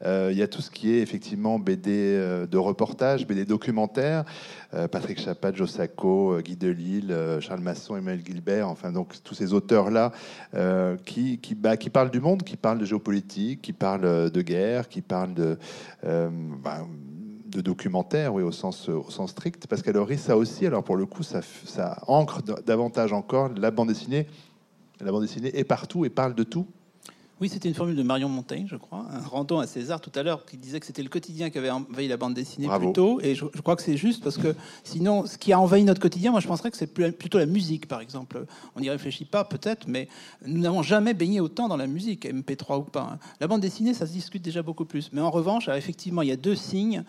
euh, il y a tout ce qui est effectivement BD euh, de reportage, BD documentaire, euh, Patrick Chapat, euh, Guy Delisle, Charles Masson, Emmanuel Gilbert, enfin donc tous ces auteurs-là bah, qui parlent du monde, qui parlent de géopolitique, qui parlent de guerre, qui parlent de, bah, documentaire, oui, au sens, strict. Pascal Horry, ça aussi, alors pour le coup, ça, ça ancre davantage encore la bande dessinée. La bande dessinée est partout et parle de tout. Oui, c'était une formule de Marion Montaigne, je crois, un rendant à César tout à l'heure, qui disait que c'était le quotidien qui avait envahi la bande dessinée Bravo. plus tôt. Et je, je crois que c'est juste parce que sinon, ce qui a envahi notre quotidien, moi je penserais que c'est plutôt la musique, par exemple. On n'y réfléchit pas peut-être, mais nous n'avons jamais baigné autant dans la musique, MP3 ou pas. hein. La bande dessinée, ça se discute déjà beaucoup plus. Mais en revanche, effectivement, il y a deux signes.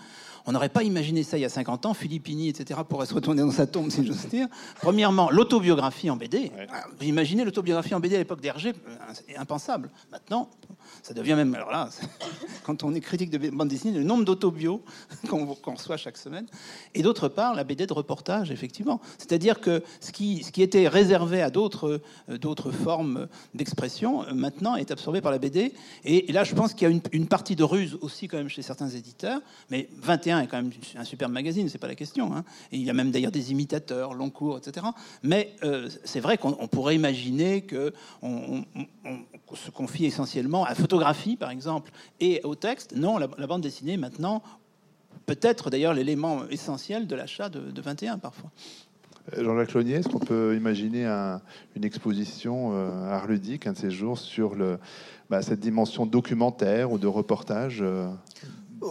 On n'aurait pas imaginé ça il y a 50 ans. Filippini, etc., pourrait se retourner dans sa tombe, si j'ose dire. Premièrement, l'autobiographie en BD. Vous imaginez l'autobiographie en BD à l'époque d'Hergé euh, C'est impensable. Maintenant, ça devient même. Alors là, quand on est critique de bande dessinée, le nombre d'autobios qu'on qu'on reçoit chaque semaine. Et d'autre part, la BD de reportage, effectivement. C'est-à-dire que ce qui, était réservé à d'autres euh, formes d'expression, euh, maintenant est absorbé par la BD. Et, là, je pense qu'il y a une, partie de ruse aussi, quand même, chez certains éditeurs. Mais 21 est quand même un superbe magazine, c'est pas la question. hein. Et il y a même d'ailleurs des imitateurs, Loncourt, etc. Mais euh, c'est vrai qu'on on pourrait imaginer que on, on- on se confie essentiellement à photographie, par exemple, et au texte. Non, la, bande dessinée, maintenant, peut-être d'ailleurs l'élément essentiel de l'achat de, de 21 parfois. Euh, Jean-Jacques Launier, est-ce qu'on peut imaginer un- une exposition euh, art ludique un de ces jours sur bah, cette dimension documentaire ou de reportage euh,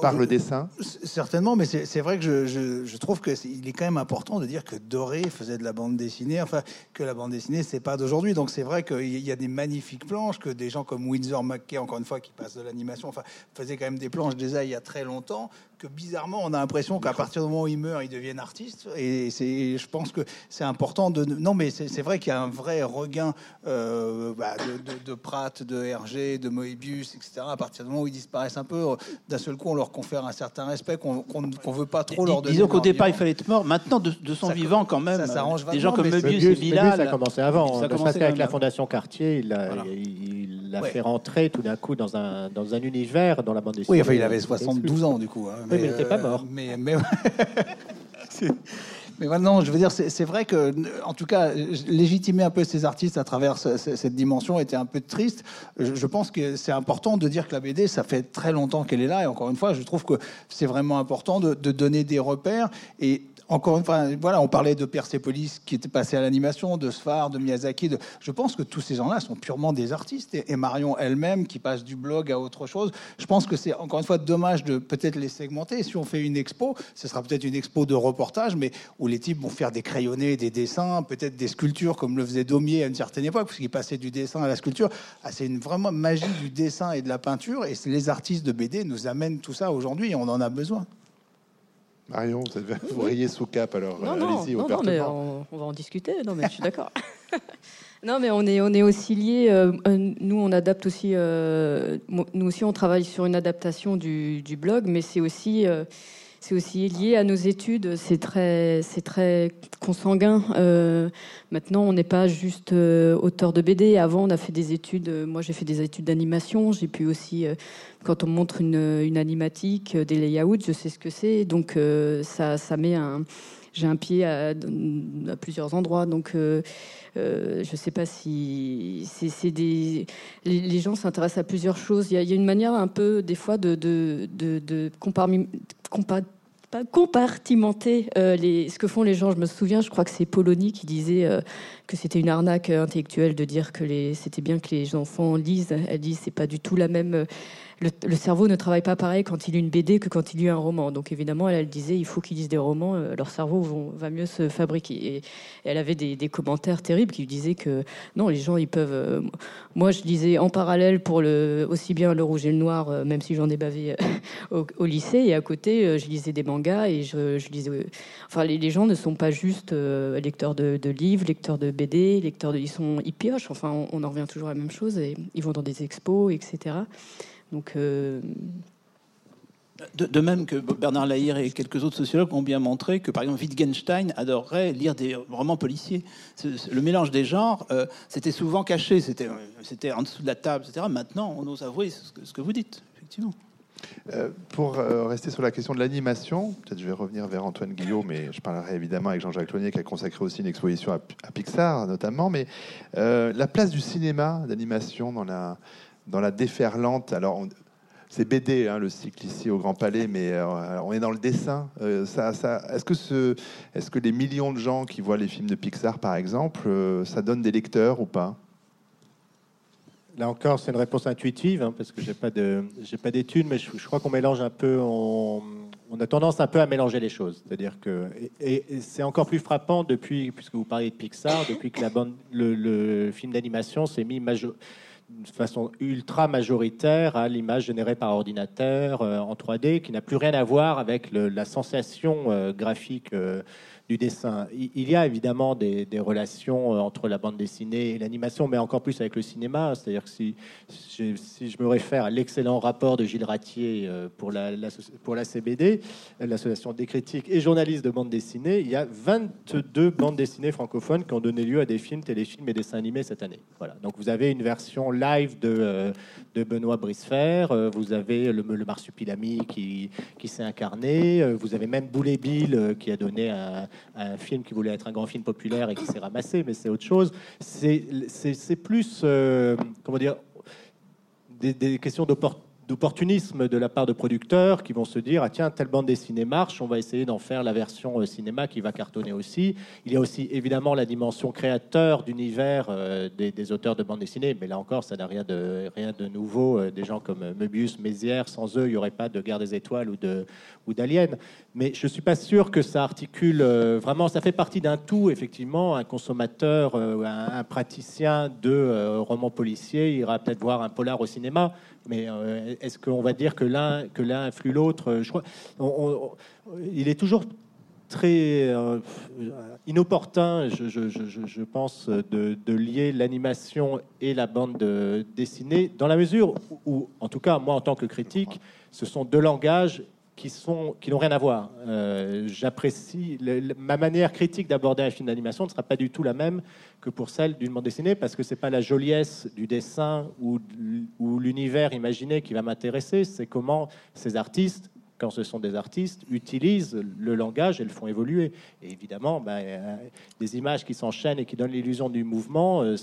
par le dessin? C- Certainement, mais c'est c'est vrai que je, je- je trouve qu'il est quand même important de dire que Doré faisait de la bande dessinée, enfin que la bande dessinée c'est pas d'aujourd'hui. Donc c'est vrai qu'il y a des magnifiques planches que des gens comme Windsor McKay, encore une fois, qui passe de l'animation, enfin faisaient quand même des planches déjà il y a très longtemps. Que bizarrement on a l'impression qu'à partir du moment où ils meurent, ils deviennent artistes. Et c'est, je pense que c'est important de. Non, mais c'est c'est vrai qu'il y a un vrai regain euh, bah, de, de, de Pratt, de Hergé, de Moebius, etc. À partir du moment où ils disparaissent un peu, d'un seul coup on leur confère un certain respect qu'on qu'on qu'on veut pas trop leur donner. Disons qu'au départ, il fallait être mort. Maintenant, de, de son Ça- vivant, quand même, ça s'arrange des gens comme Möbius, Bilal. ça a commencé avant. Ça a ne commencé quand la. Fondation Cartier, il Voilà. il l'a Ouais. fait rentrer tout d'un coup dans un, dans un univers dans la bande dessinée. Oui, enfin, il avait 72 ans du coup. hein, mais il était pas euh, mort. Mais, mais... Mais maintenant, je veux dire, c'est vrai que, en tout cas, légitimer un peu ces artistes à travers cette dimension était un peu triste. Je pense que c'est important de dire que la BD, ça fait très longtemps qu'elle est là. Et encore une fois, je trouve que c'est vraiment important de, de donner des repères. Et encore une fois, voilà, on parlait de Persepolis qui était passé à l'animation, de Sfar, de Miyazaki. Je pense que tous ces gens-là sont purement des artistes. Et, Marion elle-même qui passe du blog à autre chose. Je pense que c'est encore une fois dommage de peut-être les segmenter. Si on fait une expo, ce sera peut-être une expo de reportage, mais où les types vont faire des crayonnés, des dessins, peut-être des sculptures comme le faisait Daumier à une certaine époque, parce qu'il passait du dessin à la sculpture. Ah, c'est une vraiment magie du dessin et de la peinture. Et les artistes de BD nous amènent tout ça aujourd'hui et on en a besoin. Marion, vous, riez sous cap alors. Non, non, non, non mais on, va en discuter. Non, mais je suis d'accord. non, mais on est, on est aussi liés. Euh, euh, nous, on adapte aussi. Euh, nous aussi, on travaille sur une adaptation du, du blog, mais c'est aussi c'est aussi lié à nos études. C'est très, c'est très consanguin. Euh, maintenant, on n'est pas juste euh, auteur de BD. Avant, on a fait des études. Euh, moi, j'ai fait des études d'animation. J'ai pu aussi, quand on montre une, une, animatique, des layouts, je sais ce que c'est. Donc, ça, ça met un. J'ai un pied à, plusieurs endroits. Donc, je ne sais pas si. Les, gens s'intéressent à plusieurs choses. Il y, a, une manière un peu, des fois, de, compartimenter euh, ce que font les gens. Je me souviens, je crois que c'est Polony qui disait euh, que c'était une arnaque intellectuelle de dire que c'était bien que les enfants lisent. Elle dit c'est pas du tout la même le, cerveau ne travaille pas pareil quand il lit une BD que quand il lit un roman. Donc évidemment, elle, elle disait il faut qu'ils lisent des romans, euh, leur cerveau va mieux se fabriquer. Et, elle avait des, commentaires terribles qui disaient que non, les gens ils peuvent. Euh, moi, je lisais en parallèle pour le aussi bien le rouge et le noir, euh, même si j'en ai bavé au, lycée, et à côté, je lisais des mangas et je, lisais. enfin, les, gens ne sont pas juste lecteurs de, livres, lecteurs de BD, lecteurs de. Ils sont ils piochent. Enfin, on, on en revient toujours à la même chose et ils vont dans des expos, etc. Donc, euh, de, même que Bernard Lahire et quelques autres sociologues ont bien montré que, par exemple, Wittgenstein adorerait lire des romans policiers. Le mélange des genres, euh, c'était souvent caché, c'était en dessous de la table, etc. Maintenant, on ose avouer ce que, vous dites, effectivement. Euh, pour rester sur la question de l'animation, peut-être je vais revenir vers Antoine Guillaume, mais je parlerai évidemment avec Jean-Jacques Loignet qui a consacré aussi une exposition à, Pixar notamment. Mais la place du cinéma d'animation dans la, dans la déferlante. Alors, c'est BD, hein, le cycle ici au Grand Palais, mais euh, on est dans le dessin. Euh, est-ce que les millions de gens qui voient les films de Pixar, par exemple, euh, ça donne des lecteurs ou pas? Là encore, c'est une réponse intuitive, hein, parce que j'ai pas pas d'études, mais je, crois qu'on mélange un peu, on, a tendance un peu à mélanger les choses. C'est-à-dire que, c'est encore plus frappant depuis, puisque vous parlez de Pixar, depuis que le, film d'animation s'est mis major, de façon ultra majoritaire à l'image générée par ordinateur euh, en 3D, qui n'a plus rien à voir avec la sensation euh, graphique euh, du dessin. Il y a évidemment des, relations euh, entre la bande dessinée et l'animation, mais encore plus avec le cinéma. C'est-à-dire que si, je me réfère à l'excellent rapport de Gilles Ratier euh, pour la, CBD, l'Association des critiques et journalistes de bande dessinée, il y a 22 bandes dessinées francophones qui ont donné lieu à des films, téléfilms et dessins animés cette année. Voilà. Donc vous avez une version live de, euh, Benoît Bricefer, vous avez le, le Marsupilami qui, qui s'est incarné, vous avez même Boulet Bill qui a donné un, un film qui voulait être un grand film populaire et qui s'est ramassé, mais c'est autre chose. C'est plus, euh, comment dire, des, des questions d'opportunité d'opportunisme de la part de producteurs qui vont se dire ah tiens telle bande dessinée marche on va essayer d'en faire la version euh, cinéma qui va cartonner aussi. Il y a aussi évidemment la dimension créateur d'univers euh, des, auteurs de bande dessinée mais là encore ça n'a rien de rien de nouveau euh, des gens comme Möbius Mézières sans eux il n'y aurait pas de Guerre des étoiles ou de ou d'Alien mais je suis pas sûr que ça articule vraiment ça fait partie d'un tout effectivement. Un consommateur un, praticien de romans policiers ira peut-être voir un polar au cinéma mais euh, est-ce qu'on va dire que l'un influe l'autre crois, il est toujours très euh, inopportun, je, pense, de lier l'animation et la bande dessinée, dans la mesure où, en tout cas, moi, en tant que critique, ce sont deux langages qui sont qui n'ont rien à voir. Euh, j'apprécie ma manière critique d'aborder un film d'animation ne sera pas du tout la même que pour celle d'une bande dessinée parce que c'est pas la joliesse du dessin ou, l'univers imaginé qui va m'intéresser, c'est comment ces artistes quand ce sont des artistes, utilisent le langage et le font évoluer. Et évidemment, ben, euh, des images qui s'enchaînent et qui donnent l'illusion du mouvement, euh,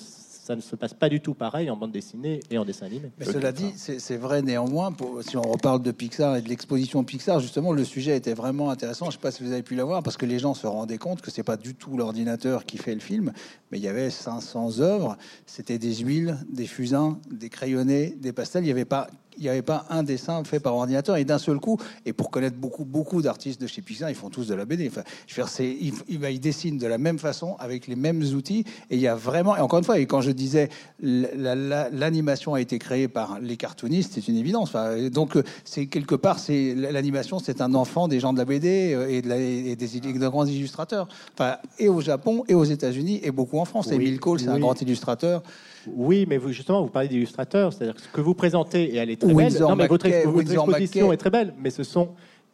ça ne se passe pas du tout pareil en bande dessinée et en dessin animé. Mais cela dit, c'est vrai néanmoins, si on reparle de Pixar et de l'exposition Pixar, justement, le sujet était vraiment intéressant. Je ne sais pas si vous avez pu l'avoir, parce que les gens se rendaient compte que c'est pas du tout l'ordinateur qui fait le film, mais il y avait 500 œuvres. C'était des huiles, des fusains, des crayonnés, des pastels. Il n'y avait pas il n'y avait pas un dessin fait par ordinateur et d'un seul coup. Et pour connaître beaucoup, beaucoup d'artistes de chez Pixar, ils font tous de la BD. Enfin, je veux dire, ils, ils, dessinent de la même façon, avec les mêmes outils. Et il y a vraiment, et encore une fois, et quand je disais l'animation a été créée par les cartoonistes, c'est une évidence. Enfin, donc, c'est quelque part, c'est l'animation, c'est un enfant des gens de la BD euh, et, de et des, de grands illustrateurs. Enfin, et au Japon, et aux États-Unis, et beaucoup en France. Oui, Emile Cole, c'est un grand illustrateur. Oui, mais vous, justement, vous parlez d'illustrateurs, c'est-à-dire que ce que vous présentez, et elle est très belle. Non, mais votre, exposition est très belle, mais ce sont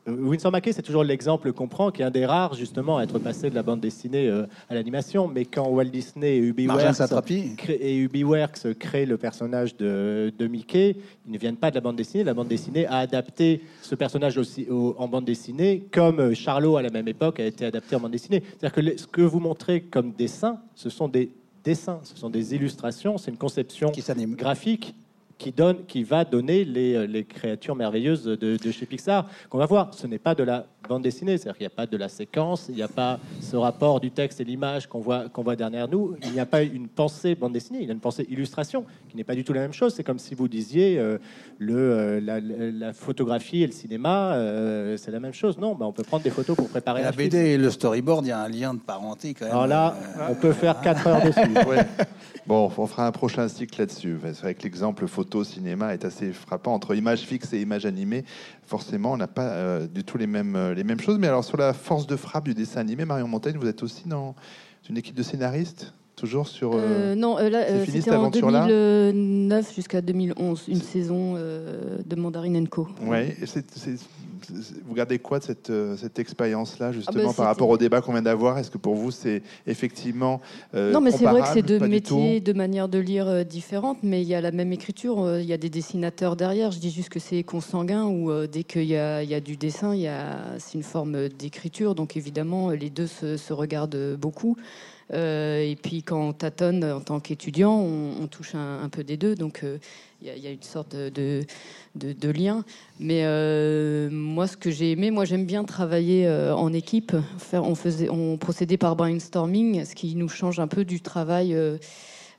euh, Winsor McKay, c'est toujours l'exemple qu'on prend, qui est un des rares justement à être passé de la bande dessinée euh, à l'animation. Mais quand Walt Disney et Ubiworks, créent le personnage de, Mickey, ils ne viennent pas de la bande dessinée. La bande dessinée a adapté ce personnage aussi en bande dessinée, comme euh, Charlot à la même époque a été adapté en bande dessinée. C'est-à-dire que ce que vous montrez comme dessin, ce sont des dessins, ce sont des illustrations, c'est une conception graphique qui, donne, qui va donner les, euh, les créatures merveilleuses de, de chez Pixar qu'on va voir. Ce n'est pas de la bande dessinée, c'est-à-dire qu'il n'y a pas de la séquence, il n'y a pas ce rapport du texte et l'image qu'on voit, qu'on voit derrière nous, il n'y a pas une pensée bande dessinée, il y a une pensée illustration qui n'est pas du tout la même chose. C'est comme si vous disiez euh, le, euh, la, photographie et le cinéma, euh, c'est la même chose. Non, bah, on peut prendre des photos pour préparer la BD et le storyboard, il y a un lien de parenté quand même. Alors là, on peut faire 4 heures dessus. Bon, on fera un prochain cycle là-dessus. C'est vrai que l'exemple photo-cinéma est assez frappant. Entre image fixe et image animée, forcément, on n'a pas du tout les mêmes les mêmes choses. Mais alors, sur la force de frappe du dessin animé, Marion Montaigne, vous êtes aussi dans une équipe de scénaristes? Toujours sur. Euh, euh non, euh, là, euh, c'était en 2009 jusqu'à 2011, une saison de Mandarine Co. Ouais, vous gardez quoi de cette, cette expérience-là, justement, ah bah, par rapport au débat qu'on vient d'avoir? Est-ce que pour vous, c'est effectivement. non, mais c'est vrai que c'est deux métiers, deux manières de lire différentes, mais il y a la même écriture, il y a des dessinateurs derrière. Je dis juste que c'est consanguin, ou dès qu'il y, y, a du dessin, c'est une forme d'écriture, donc évidemment, les deux se, se regardent beaucoup. Euh, et puis quand on tâtonne en tant qu'étudiant, on, touche un, peu des deux. Donc euh, il y, a une sorte de, lien. Mais euh, moi, ce que j'ai aimé, moi j'aime bien travailler en équipe. On, faisait, on procédait par brainstorming, ce qui nous change un peu du travail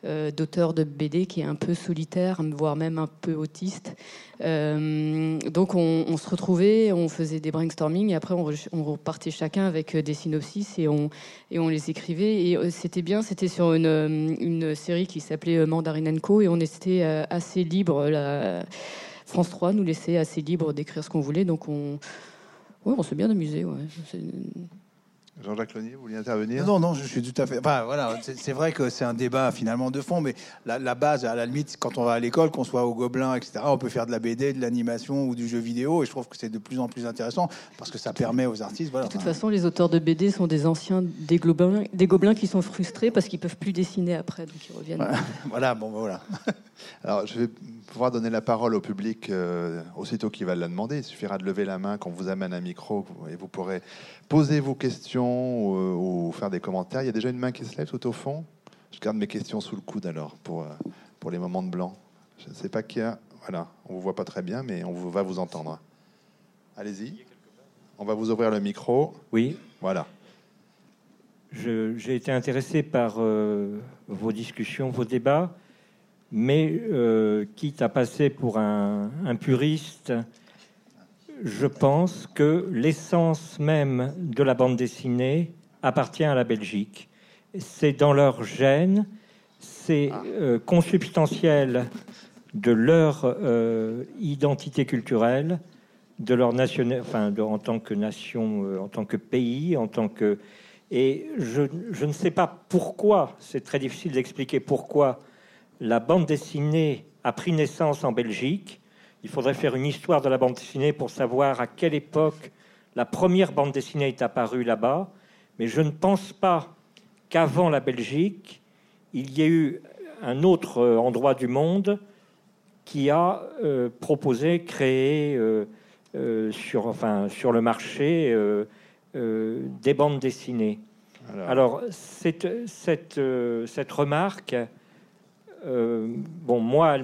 euh, d'auteur de BD qui est un peu solitaire, voire même un peu autiste. Euh, donc on, se retrouvait, on faisait des brainstorming et après on, repartait chacun avec euh, des synopsis et on, et on les écrivait. Et c'était bien, c'était sur une, série qui s'appelait Mandarinenko et on était assez libre. La France 3 nous laissait assez libre d'écrire ce qu'on voulait. Donc on, ouais, on s'est bien amusé. Jean-Jacques Lonier, vous vouliez intervenir? Non, non, je suis tout à fait. Enfin, voilà, c'est vrai que c'est un débat finalement de fond, mais la, base, à la limite, quand on va à l'école, qu'on soit au Gobelin, etc., on peut faire de la BD, de l'animation ou du jeu vidéo, et je trouve que c'est de plus en plus intéressant parce que ça permet aux artistes. Voilà, de toute façon, les auteurs de BD sont des anciens des gobelins, des gobelins qui sont frustrés parce qu'ils peuvent plus dessiner après, donc ils reviennent. Voilà, bon, voilà. Alors, je vais pouvoir donner la parole au public euh, aussitôt qu'il va la demander. Il suffira de lever la main qu'on vous amène un micro et vous pourrez poser vos questions ou, faire des commentaires. Il y a déjà une main qui se lève tout au fond. Je garde mes questions sous le coude alors pour, euh, pour les moments de blanc. Je ne sais pas qui a. Voilà, on vous voit pas très bien, mais on va vous entendre. Allez-y. On va vous ouvrir le micro. Oui. Voilà. J'ai été intéressé par euh, vos discussions, vos débats, mais euh, quitte à passer pour un, un puriste, je pense que l'essence même de la bande dessinée appartient à la Belgique. C'est dans leur gène, c'est euh, consubstantiel de leur euh, identité culturelle, de leur nation, enfin, en tant que nation, euh, en tant que pays, en tant que. Et je, je ne sais pas pourquoi, c'est très difficile d'expliquer pourquoi la bande dessinée a pris naissance en Belgique il faudrait faire une histoire de la bande dessinée pour savoir à quelle époque la première bande dessinée est apparue là-bas. Mais je ne pense pas qu'avant la Belgique, il y ait eu un autre euh, endroit du monde qui a euh, proposé, créé, euh, euh, sur, enfin, sur le marché des bandes dessinées. Alors, Alors, cette, cette, cette remarque, euh, bon, moi,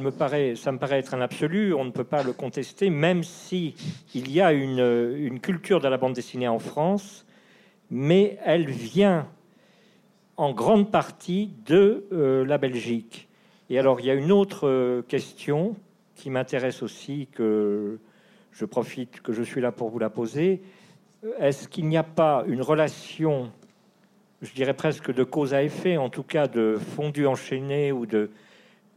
ça me paraît être un absolu, on ne peut pas le contester, même si il y a une, une culture de la bande dessinée en France, mais elle vient en grande partie de euh, la Belgique. Et alors, il y a une autre euh, question qui m'intéresse aussi, que je profite que je suis là pour vous la poser. Est-ce qu'il n'y a pas une relation je dirais presque de cause à effet, en tout cas de fondu enchaîné ou de, euh,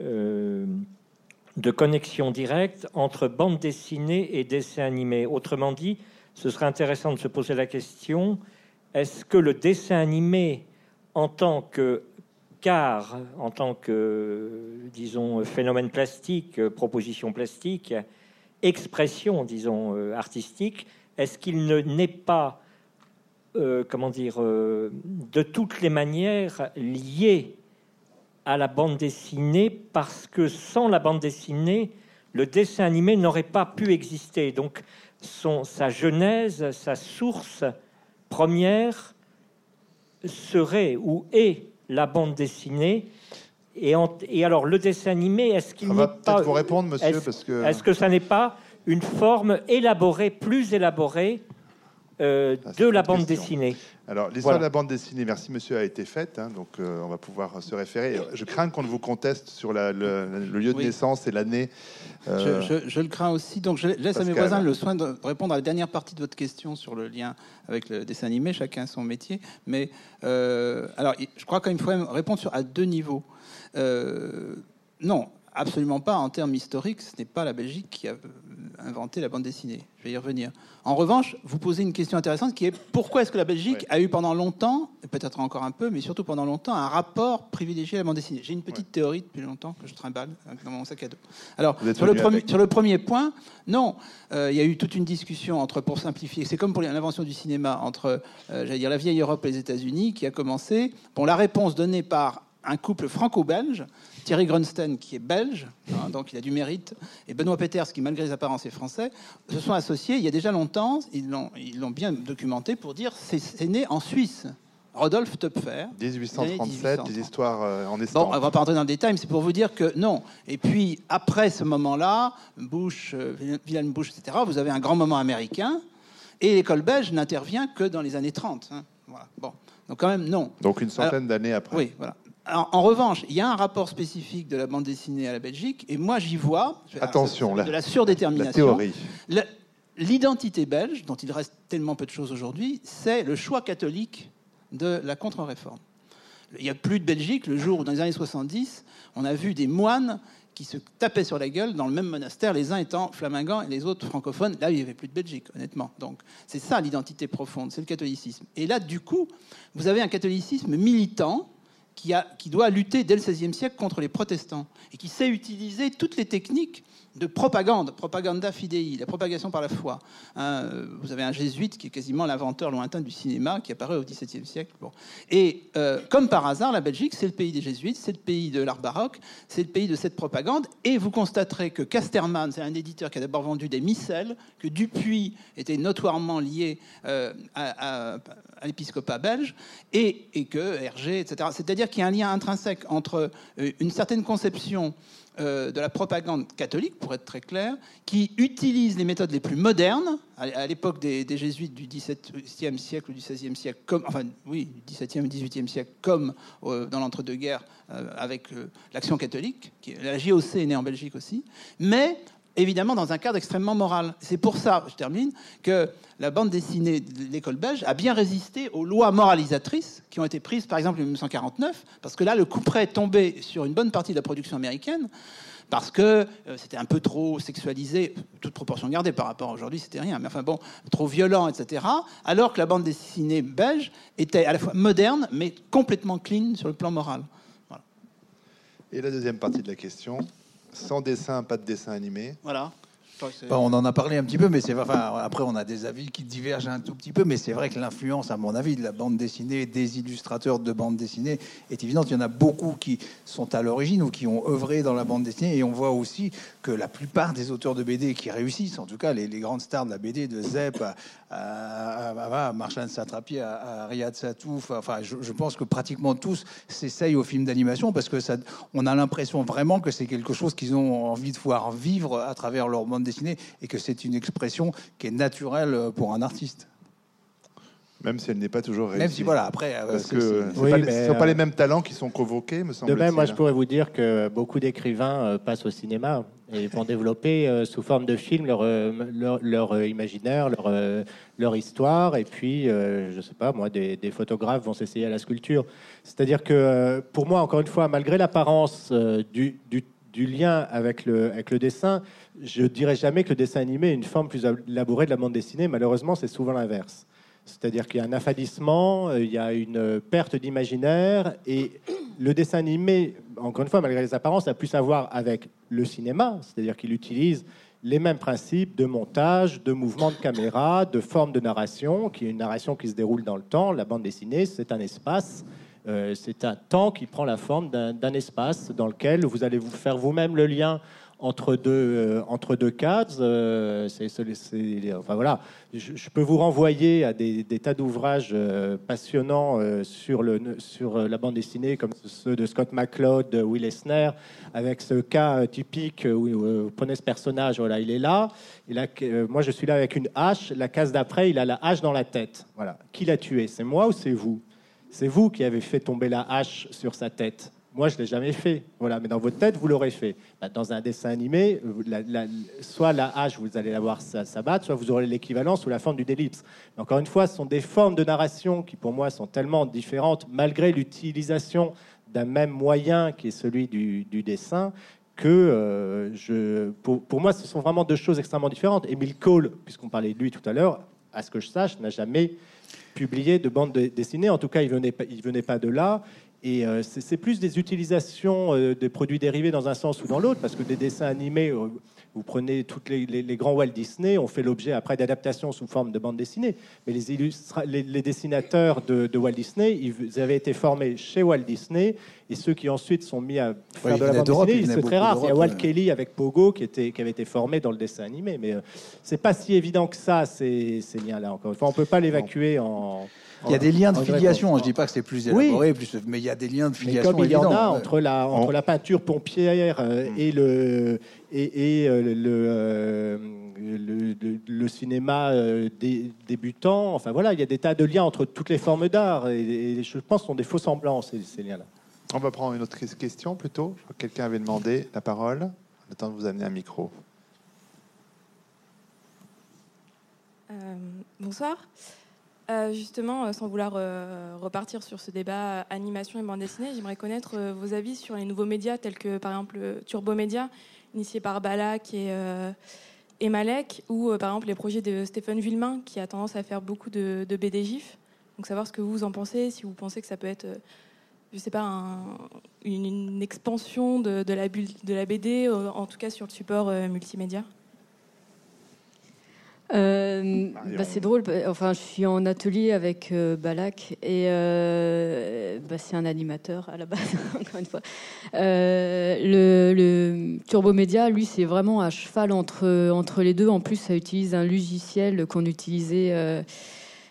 de connexion directe entre bande dessinée et dessin animé. Autrement dit, ce serait intéressant de se poser la question, est-ce que le dessin animé en tant que car, en tant que, disons, phénomène plastique, euh, proposition plastique, expression, disons, euh, artistique, est-ce qu'il ne n'est pas euh, comment dire, euh, de toutes les manières lié à la bande dessinée parce que sans la bande dessinée, le dessin animé n'aurait pas pu exister. Donc, son, sa genèse, sa source première serait ou est la bande dessinée. Et, en- et alors, le dessin animé, est-ce qu'il n'est va pas peut-être vous répondre, monsieur, parce que est-ce que ça n'est pas une forme élaborée, plus élaborée euh, Ah, de la bande question. dessinée Alors, l'histoire Voilà. de la bande dessinée, merci monsieur, a été faite, hein, donc euh, on va pouvoir se référer. Je crains qu'on ne vous conteste sur la- le, le lieu de Oui. naissance et l'année. euh, Je, je- je le crains aussi. Donc, je laisse à mes voisins le soin de répondre à la dernière partie de votre question sur le lien avec le dessin animé. Chacun son métier. Mais euh, alors, je crois qu'il faut répondre sur, à deux niveaux. Euh, non, absolument pas. En termes historiques, ce n'est pas la Belgique qui a inventé la bande dessinée. Je vais y revenir. En revanche, vous posez une question intéressante qui est pourquoi est-ce que la Belgique Ouais. a eu pendant longtemps, peut-être encore un peu, mais surtout pendant longtemps, un rapport privilégié à la bande dessinée? J'ai une petite théorie depuis longtemps que je trimballe euh, dans mon sac à dos. Alors, sur le, premier, avec. sur le premier point, non, euh, il y a eu toute une discussion entre, pour simplifier, c'est comme pour l'invention du cinéma, entre, euh, j'allais dire, la vieille Europe et les États-Unis, qui a commencé. Bon, la réponse donnée par un couple franco-belge, Thierry Grunstein, qui est belge, hein, donc il a du mérite, et Benoît Peters, qui malgré les apparences est français, se sont associés il y a déjà longtemps, ils l'ont bien documenté pour dire c'est c'est né en Suisse. Rodolphe Töpfer, 1837, des histoires euh, en Bon, estampe. on va pas rentrer dans le détail, mais c'est pour vous dire que non. Et puis, après ce moment-là, Bush, euh, Wilhelm Bush, etc., vous avez un grand moment américain, et l'école belge n'intervient que dans les années 30. hein. Voilà. Bon. Donc, quand même, non. Donc une centaine d'années après. Oui, voilà. En, en revanche, il y a un rapport spécifique de la bande dessinée à la Belgique, et moi, j'y vois. Attention, de la La surdétermination. L'identité belge, dont il reste tellement peu de choses aujourd'hui, c'est le choix catholique de la contre-réforme. Il n'y a plus de Belgique le jour où, dans les années 70, on a vu des moines qui se tapaient sur la gueule dans le même monastère, les uns étant flamingants et les autres francophones. Là, il n'y avait plus de Belgique, honnêtement. Donc, c'est ça l'identité profonde, c'est le catholicisme. Et là, du coup, vous avez un catholicisme militant qui, doit lutter dès le XVIe siècle contre les protestants et qui sait utiliser toutes les techniques de propagande, propaganda fidei, la propagation par la foi. Hein, vous avez un jésuite qui est quasiment l'inventeur lointain du cinéma, qui apparaît au XVIIe siècle. Bon. Et euh, comme par hasard, la Belgique, c'est le pays des jésuites, c'est le pays de l'art baroque, c'est le pays de cette propagande. Et vous constaterez que Casterman, c'est un éditeur qui a d'abord vendu des missels, que Dupuis était notoirement lié euh, à l'épiscopat belge, et, et que Hergé, etc. C'est-à-dire qu'il y a un lien intrinsèque entre euh, une certaine conception euh, de la propagande catholique, pour être très clair, qui utilise les méthodes les plus modernes, à, l'époque des, jésuites du XVIIe siècle ou du XVIe siècle, comme, enfin oui, du XVIIe XVIIIe siècle, comme euh, dans l'entre-deux-guerres euh, avec l'action catholique. Qui, la JOC est née en Belgique aussi, mais évidemment dans un cadre extrêmement moral. C'est pour ça, je termine, que la bande dessinée de l'école belge a bien résisté aux lois moralisatrices qui ont été prises par exemple en 1949, parce que là le coup près est tombé sur une bonne partie de la production américaine, parce que euh, c'était un peu trop sexualisé, toute proportion gardée par rapport à aujourd'hui, c'était rien, mais enfin bon, trop violent, etc. Alors que la bande dessinée belge était à la fois moderne, mais complètement clean sur le plan moral. Et la deuxième partie de la question? Sans dessin, pas de dessin animé. Voilà. Bah, on en a parlé un petit peu, mais c'est enfin, après on a des avis qui divergent un tout petit peu, mais c'est vrai que l'influence, à mon avis, de la bande dessinée, des illustrateurs de bande dessinée est évidente. Il y en a beaucoup qui sont à l'origine ou qui ont œuvré dans la bande dessinée, et on voit aussi que la plupart des auteurs de BD qui réussissent, en tout cas les, grandes stars de la BD, de Zep à, à, à, Satrapi, à, Riyad Satouf, enfin, je, pense que pratiquement tous s'essayent au film d'animation parce que on a l'impression vraiment que c'est quelque chose qu'ils ont envie de voir vivre à travers leur bande dessinée et que c'est une expression qui est naturelle pour un artiste. Même si elle n'est pas toujours réussie. Même si, voilà, après. Euh, Parce que ce ne sont, pas les mêmes talents qui sont convoqués, me semble De même, moi, je pourrais vous dire que beaucoup d'écrivains euh, passent au cinéma et vont développer euh, sous forme de film leur, leur, leur imaginaire, leur, leur histoire. Et puis, je ne sais pas, moi, des, des photographes vont s'essayer à la sculpture. C'est-à-dire que, pour moi, encore une fois, malgré l'apparence du, du du lien avec le, avec le dessin, je dirais jamais que le dessin animé est une forme plus élaborée de la bande dessinée. Malheureusement, c'est souvent l'inverse. C'est-à-dire qu'il y a un affadissement, euh, il y a une perte d'imaginaire, et le dessin animé, encore une fois, malgré les apparences, a plus à voir avec le cinéma, c'est-à-dire qu'il utilise les mêmes principes de montage, de mouvement de caméra, de forme de narration, qui est une narration qui se déroule dans le temps. La bande dessinée, c'est un espace euh, c'est un temps qui prend la forme d'un espace dans lequel vous allez vous faire vous-même le lien entre deux, euh, entre deux cases. Euh, enfin, voilà. Je, peux vous renvoyer à des, tas d'ouvrages passionnants sur, le, sur la bande dessinée, comme ceux de Scott McCloud, de Will Eisner, avec ce cas typique où vous prenez ce personnage, voilà, il est là. Et là moi, je suis là avec une hache. La case d'après, il a la hache dans la tête. Voilà. Qui l'a tué? C'est moi ou c'est vous? C'est vous qui avez fait tomber la hache sur sa tête. Moi, je ne l'ai jamais fait. Voilà, mais dans votre tête, vous l'aurez fait. Bah, dans un dessin animé, soit la hache, vous allez la voir s'abattre, soit vous aurez l'équivalent sous la forme du délipse. encore une fois, ce sont des formes de narration qui, pour moi, sont tellement différentes, malgré l'utilisation d'un même moyen qui est celui du, dessin, que euh, pour, moi, ce sont vraiment deux choses extrêmement différentes. Emile Cole, puisqu'on parlait de lui tout à l'heure, à ce que je sache, n'a jamais publié de bande dessinée. En tout cas, il venait il venait pas de là. Et euh, c'est plus des utilisations euh, des produits dérivés dans un sens ou dans l'autre, parce que des dessins animés, euh, vous prenez tous les, grands Walt Disney, ont fait l'objet après d'adaptations sous forme de bande dessinée. Mais les, les, dessinateurs de, Walt Disney, ils avaient été formés chez Walt Disney, et ceux qui ensuite sont mis à faire de la bande dessinée, c'est très rare. Il y a Walt Kelly avec Pogo qui, était, qui avait été formé dans le dessin animé, mais c'est pas si évident que ça, ces, ces liens-là. Encore une fois, on peut pas l'évacuer en il y a des liens de filiation. Je ne dis pas que c'est plus élaboré, plus, mais il y a des liens de filiation. comme il y en a entre la, entre la peinture pompière euh, et le, et, et euh, euh, le, le, le, cinéma débutant, enfin voilà, il y a des tas de liens entre toutes les formes d'art. Et, je pense que ce sont des faux semblants, ces, ces liens-là. On va prendre une autre question plutôt. Quelqu'un avait demandé la parole. Le de vous amener un micro. bonsoir. Euh, justement, euh, sans vouloir euh, repartir sur ce débat animation et bande dessinée, j'aimerais connaître vos avis sur les nouveaux médias tels que par exemple Turbo Média, initié par Balak et, Malek, ou par exemple les projets de Stéphane Villemain qui a tendance à faire beaucoup de, BD GIF. Donc savoir ce que vous en pensez, si vous pensez que ça peut être, je sais pas, une, expansion de, de la BD, en tout cas sur le support multimédia. Euh, bah, c'est drôle. Enfin, je suis en atelier avec euh, Balak et euh, bah, c'est un animateur à la base, encore une fois. le, le Turbo Média, lui, c'est vraiment à cheval entre entre les deux. En plus, ça utilise un logiciel qu'on utilisait,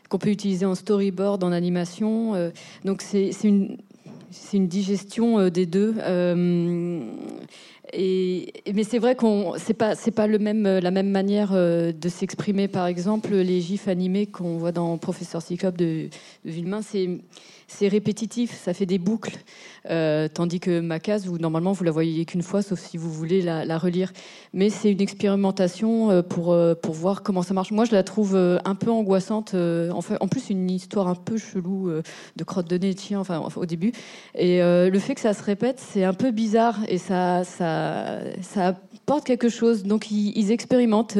qu'on peut utiliser en storyboard, en animation. donc c'est une c'est une digestion des deux mais c'est vrai qu'on c'est pas c'est pas le même la même manière euh, de s'exprimer. Par exemple, les gifs animés qu'on voit dans Professeur Cyclope de, de Villemain, c'est c'est répétitif, ça fait des boucles. Euh, tandis que ma case, vous, normalement, vous la voyez qu'une fois, sauf si vous voulez la, relire. Mais c'est une expérimentation euh, pour, euh, pour voir comment ça marche. Moi, je la trouve un peu angoissante. en, fait, en plus, une histoire un peu chelou de crotte de nez chien, enfin, au début. Et le fait que ça se répète, c'est un peu bizarre et ça, ça, ça apporte quelque chose. Donc, ils, expérimentent.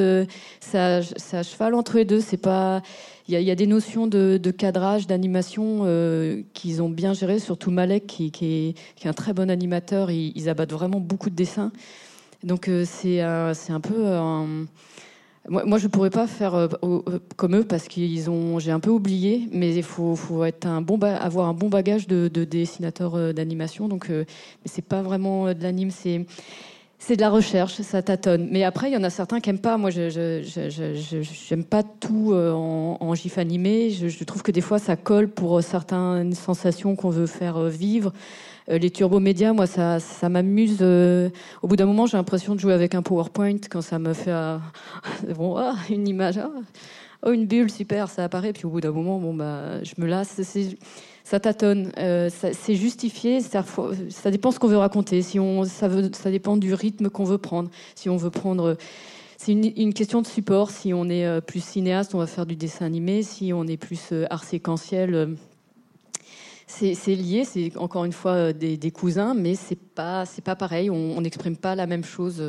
ça, ça cheval entre les deux. C'est pas il y, a des notions de, cadrage, d'animation euh, qu'ils ont bien géré, surtout Malek, qui, est, un très bon animateur. Ils, abattent vraiment beaucoup de dessins. Donc euh, c'est un peu moi, je pourrais pas faire euh, euh, comme eux parce qu'ils ont j'ai un peu oublié, mais il faut, être un bon avoir un bon bagage de, de dessinateur d'animation. Donc euh, c'est pas vraiment de l'anime, c'est c'est de la recherche, ça tâtonne. Mais après, il y en a certains qui aiment pas. Moi, je j'aime pas tout euh, en, en gif animé. Je, je trouve que des fois, ça colle pour euh, certaines sensations qu'on veut faire euh, vivre. Les turbomédias, moi, ça, ça m'amuse. Au bout d'un moment, j'ai l'impression de jouer avec un PowerPoint quand ça me fait bon, ah, une image, ah, oh, une bulle, super, ça apparaît. Puis au bout d'un moment, bon, bah, je me lasse. Ça tâtonne. Euh, c'est justifié. Ça, ça dépend ce qu'on veut raconter. Ça, dépend du rythme qu'on veut prendre. Si on veut prendre. C'est une, question de support. Si on est euh, plus cinéaste, on va faire du dessin animé. Si on est plus euh, art séquentiel, c'est lié. C'est encore une fois des, cousins, mais c'est pas pas pareil. On n'exprime pas la même chose.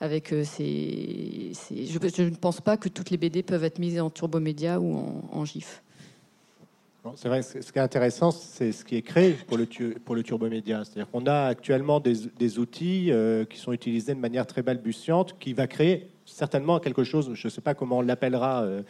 avec ces, je, ne pense pas que toutes les BD peuvent être mises en turbomédia ou en GIF. C'est vrai, ce ce qui est intéressant, c'est ce qui est créé pour le, pour le turbomédia. C'est-à-dire qu'on a actuellement des, outils euh, qui sont utilisés de manière très balbutiante, qui va créer certainement quelque chose, je ne sais pas comment on l'appellera euh,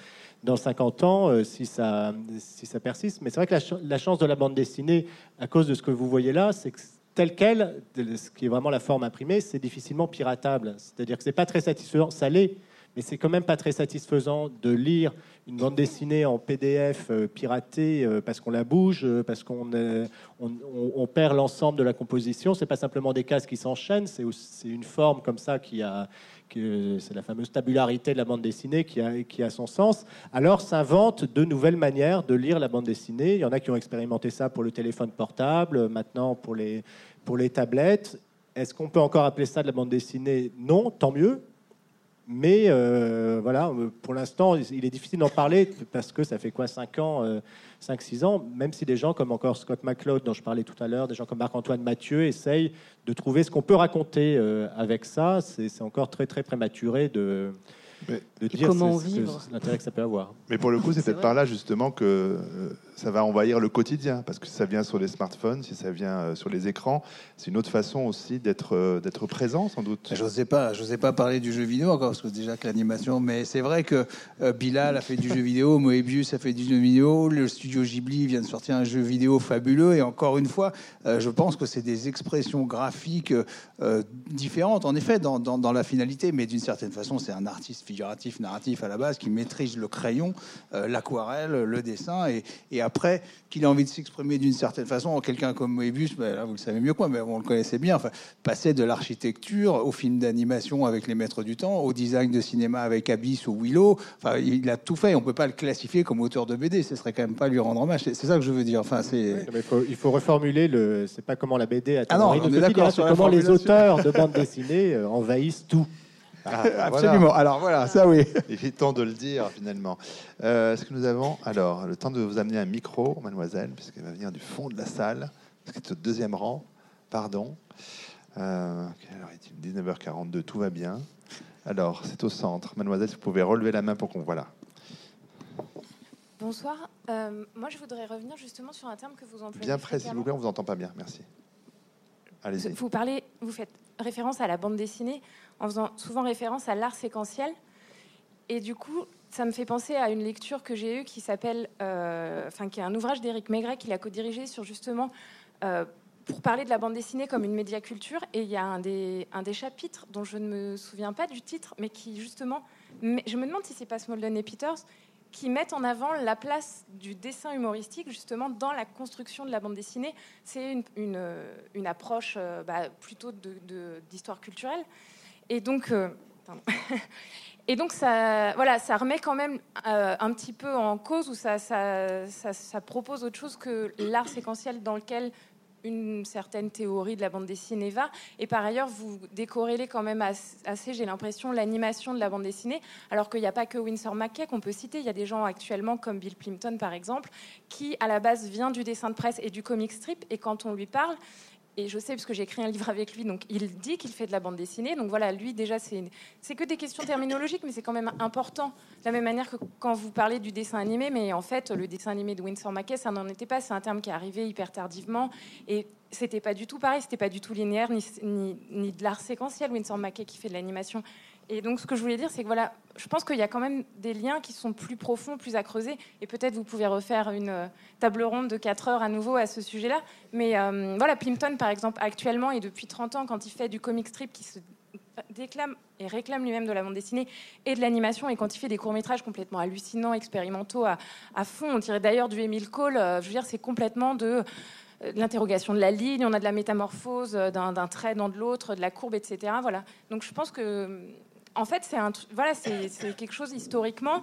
dans 50 ans, euh, si, ça, si ça persiste. Mais c'est vrai que la, ch- la chance de la bande dessinée, à cause de ce que vous voyez là, c'est que tel quel, ce qui est vraiment la forme imprimée, c'est difficilement piratable. C'est-à-dire que c'est pas très satisfaisant, ça l'est, mais c'est quand même pas très satisfaisant de lire une bande dessinée en PDF euh, piratée euh, parce qu'on la bouge, euh, parce qu'on on, on- on perd l'ensemble de la composition. C'est pas simplement des cases qui s'enchaînent, c'est une forme comme ça qui a c'est la fameuse tabularité de la bande dessinée qui a, qui a son sens. Alors s'inventent de nouvelles manières de lire la bande dessinée. Il y en a qui ont expérimenté ça pour le téléphone portable, maintenant pour les, pour les tablettes. Est-ce qu'on peut encore appeler ça de la bande dessinée? Non, tant mieux. Mais euh, voilà, euh, pour l'instant, il est difficile d'en parler parce que ça fait quoi 5 ans, 5-6 ans, même si des gens comme encore Scott McCloud, dont je parlais tout à l'heure, des gens comme Marc-Antoine Mathieu essayent de trouver ce qu'on peut raconter euh, avec ça. C'est encore très très prématuré de, Mais- de dire vivre. l'intérêt que ça peut avoir. Mais pour le coup, c'est peut-être par là justement que euh, ça va envahir le quotidien, parce que si ça vient sur les smartphones, si ça vient euh, sur les écrans, c'est une autre façon aussi d'être euh, présent, sans doute. Je n'osais pas, j'osais pas parler du jeu vidéo encore, parce que déjà que l'animation, mais c'est vrai que euh, Bilal a fait du jeu vidéo, Moebius a fait du jeu vidéo, le studio Ghibli vient de sortir un jeu vidéo fabuleux, et encore une fois, je pense que c'est des expressions graphiques différentes, en effet, dans, la finalité, mais d'une certaine façon, c'est un artiste figuratif, narratif à la base, qui maîtrise le crayon, l'aquarelle, le dessin, et, et après, qu'il a envie de s'exprimer d'une certaine façon, quelqu'un comme Moebius, ben là, vous le savez mieux que moi, mais on le connaissait bien, enfin, passer de l'architecture au film d'animation avec les maîtres du temps, au design de cinéma avec Abyss ou Willow. Enfin, il a tout fait. On peut pas le classifier comme auteur de BD. Ce serait quand même pas lui rendre hommage. C'est ça que je veux dire. Enfin, c'est. Il, faut, il faut reformuler le. C'est pas comment la BD a Ah non, on est d'accord c'est comment les auteurs de bande dessinée euh, envahissent tout. Ah, voilà. Absolument. Alors voilà, ça oui. Il est temps de le dire finalement. Euh, Est-ce que nous avons alors le temps de vous amener un micro, mademoiselle, puisqu'elle va venir du fond de la salle, parce qu'elle est au deuxième rang. Pardon. Euh, quelle heure est-il 19h42, tout va bien. Alors, c'est au centre. Mademoiselle, si vous pouvez relever la main pour qu'on voit là. Bonsoir. Euh, moi, je voudrais revenir justement sur un terme que vous employez. Bien près, s'il vous plaît, on vous entend pas bien. Merci. Allez-y. Vous parlez, vous faites référence à la bande dessinée en faisant souvent référence à l'art séquentiel. Et du coup, ça me fait penser à une lecture que j'ai eue qui s'appelle, euh, enfin, qui est un ouvrage d'Éric Maigret qu'il a co-dirigé sur justement euh, pour parler de la bande dessinée comme une médiaculture. Et il y a un des, un des chapitres dont je ne me souviens pas du titre, mais qui justement, mais je me demande si c'est pas Smolden et Peters qui mettent en avant la place du dessin humoristique justement dans la construction de la bande dessinée. C'est une, une, une approche euh, bah, plutôt d'histoire culturelle. Et donc, euh. Et donc ça, voilà, ça remet quand même euh, un petit peu en cause ou ça, propose autre chose que l'art séquentiel dans lequel une certaine théorie de la bande dessinée va. Et par ailleurs, vous décorrélez quand même as- assez, j'ai l'impression, l'animation de la bande dessinée, alors qu'il n'y a pas que Winsor McKay qu'on peut citer. Il y a des gens actuellement comme Bill Plimpton, par exemple, qui à la base vient du dessin de presse et du comic strip. Et quand on lui parle, et je sais parce que j'ai écrit un livre avec lui, donc il dit qu'il fait de la bande dessinée. Donc voilà, lui déjà, c'est que des questions terminologiques, mais c'est quand même important. De la même manière que quand vous parlez du dessin animé, mais en fait, le dessin animé de Winsor Mackey, ça n'en était pas. C'est un terme qui est arrivé hyper tardivement et c'était pas du tout pareil. C'était pas du tout linéaire ni, ni, ni de l'art séquentiel. Winsor Mackey qui fait de l'animation. Et donc, ce que je voulais dire, c'est que voilà, je pense qu'il y a quand même des liens qui sont plus profonds, plus à creuser. Et peut-être vous pouvez refaire une euh, table ronde de 4 heures à nouveau à ce sujet-là. Mais euh, voilà, Plimpton, par exemple, actuellement et depuis 30 ans, quand il fait du comic strip qui se déclame et réclame lui-même de la bande dessinée et de l'animation, et quand il fait des courts-métrages complètement hallucinants, expérimentaux à, fond, on dirait d'ailleurs du Emile Cole, euh, je veux dire, c'est complètement de l'interrogation de la ligne, on a de la métamorphose d'un trait dans de l'autre, de la courbe, etc. Voilà. Donc je pense que, en fait, c'est quelque chose historiquement.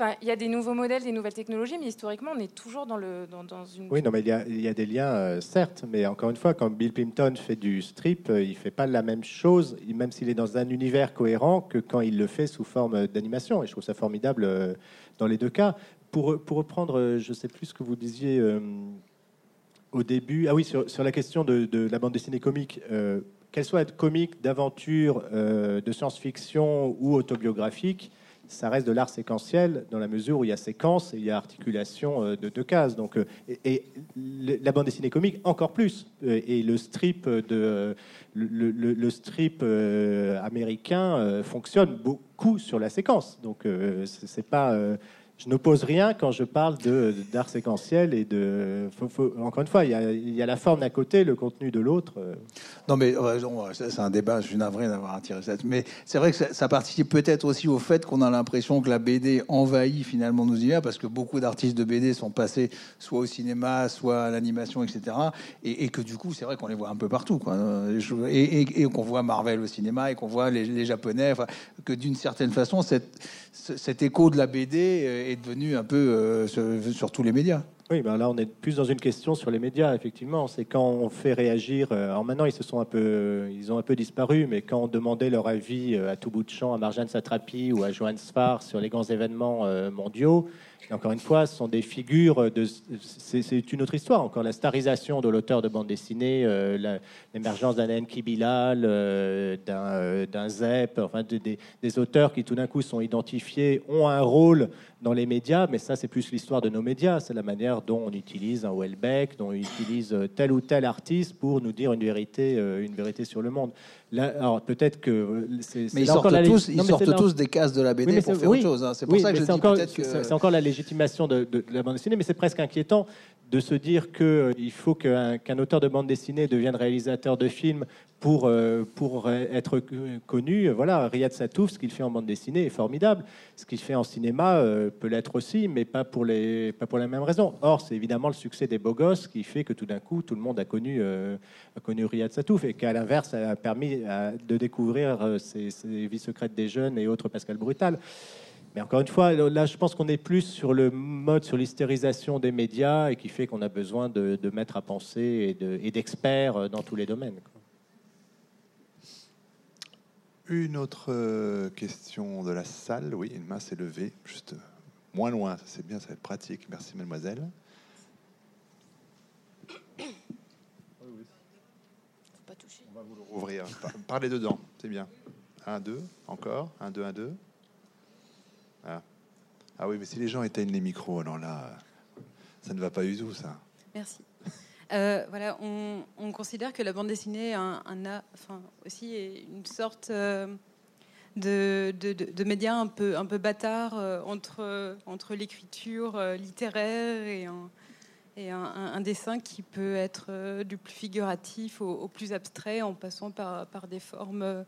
Enfin, il y a des nouveaux modèles, des nouvelles technologies, mais historiquement, on est toujours dans une. Oui, non, mais il y a, des liens, euh, certes, mais encore une fois, quand Bill Plimpton fait du strip, euh, il fait pas la même chose, même s'il est dans un univers cohérent, que quand il le fait sous forme d'animation. Et je trouve ça formidable euh, dans les deux cas. Pour, reprendre, euh, je sais plus ce que vous disiez euh, au début. Ah oui, sur, sur la question de, de la bande dessinée comique. Qu'elle soit comique, d'aventure, euh, de science-fiction ou autobiographique, ça reste de l'art séquentiel dans la mesure où il y a séquence et il y a articulation euh, de deux cases. Donc, euh, et, la bande dessinée comique encore plus. Et le strip de le, strip américain fonctionne beaucoup sur la séquence. Donc, c'est pas je n'oppose rien quand je parle d'art séquentiel et de. encore une fois, il y, a, il y a la forme d'un côté, le contenu de l'autre. euh. Non, mais euh, ça, c'est un débat, je suis navré d'avoir attiré ça. Mais c'est vrai que ça, participe peut-être aussi au fait qu'on a l'impression que la BD envahit finalement nos univers, parce que beaucoup d'artistes de BD sont passés soit au cinéma, soit à l'animation, etc. Et, que du coup, c'est vrai qu'on les voit un peu partout. Quoi. Euh, Et, qu'on voit Marvel au cinéma, et qu'on voit les, les Japonais, que d'une certaine façon, cette, ce- cet écho de la BD euh, est devenu un peu euh, sur, tous les médias. Oui, ben là, on est plus dans une question sur les médias, effectivement. C'est quand on fait réagir. euh, Alors maintenant, ils se sont un peu, ils ont un peu disparu, mais quand on demandait leur avis euh, à tout bout de champ à Marjane Satrapi ou à Johan Sfar sur les grands événements mondiaux, encore une fois, ce sont des figures de. C'est une autre histoire. Encore la starisation de l'auteur de bande dessinée, euh, l'émergence d'un Enki Bilal, euh, d'un euh, d'un Zep, enfin de- des, auteurs qui tout d'un coup sont identifiés, ont un rôle dans les médias, mais ça c'est plus l'histoire de nos médias, c'est la manière dont on utilise un Welbeck, dont on utilise tel ou tel artiste pour nous dire une vérité, une vérité sur le monde. Là, alors peut-être que c'est. Mais ils sortent, la- tous, ils mais sortent tous des cases de la BD Oui, pour faire oui. autre chose. hein. C'est pour Oui, ça que je dis encore, peut-être que... c'est- c'est encore la légitimation de, de- de la bande dessinée, mais c'est presque inquiétant de se dire qu'il faut qu'un qu'un auteur de bande dessinée devienne réalisateur de films pour, euh, pour être connu. Voilà, Riyad Satouf, ce qu'il fait en bande dessinée est formidable. Ce qu'il fait en cinéma euh, peut l'être aussi, mais pas pour, les, pas pour la même raison. Or, c'est évidemment le succès des beaux gosses qui fait que tout d'un coup, tout le monde a connu, euh, a connu Riyad Satouf et qu'à l'inverse, ça a permis de découvrir euh, ces vies secrètes des jeunes et autres Pascal Brutal. Mais encore une fois, là, je pense qu'on est plus sur le mode, sur l'hystérisation des médias et qui fait qu'on a besoin de, de mettre à penser et de- et d'experts euh, dans tous les domaines. quoi. Une autre euh, question de la salle. Oui, une main s'est levée, juste euh, moins loin. Ça, C'est bien, ça va être pratique. Merci, mademoiselle. Faut pas toucher. On va vous le rouvrir. Par- Parlez dedans, c'est bien. Un, deux, encore. Un, deux, un, deux. Ah. ah oui, mais si les gens éteignent les micros, alors là, ça ne va pas du tout, ça. Merci. Euh, voilà, on, on considère que la bande dessinée a- enfin, aussi une sorte euh, de, média un peu, bâtard euh, entre, l'écriture euh, littéraire et, un, dessin qui peut être euh, du plus figuratif au, plus abstrait en passant par, des formes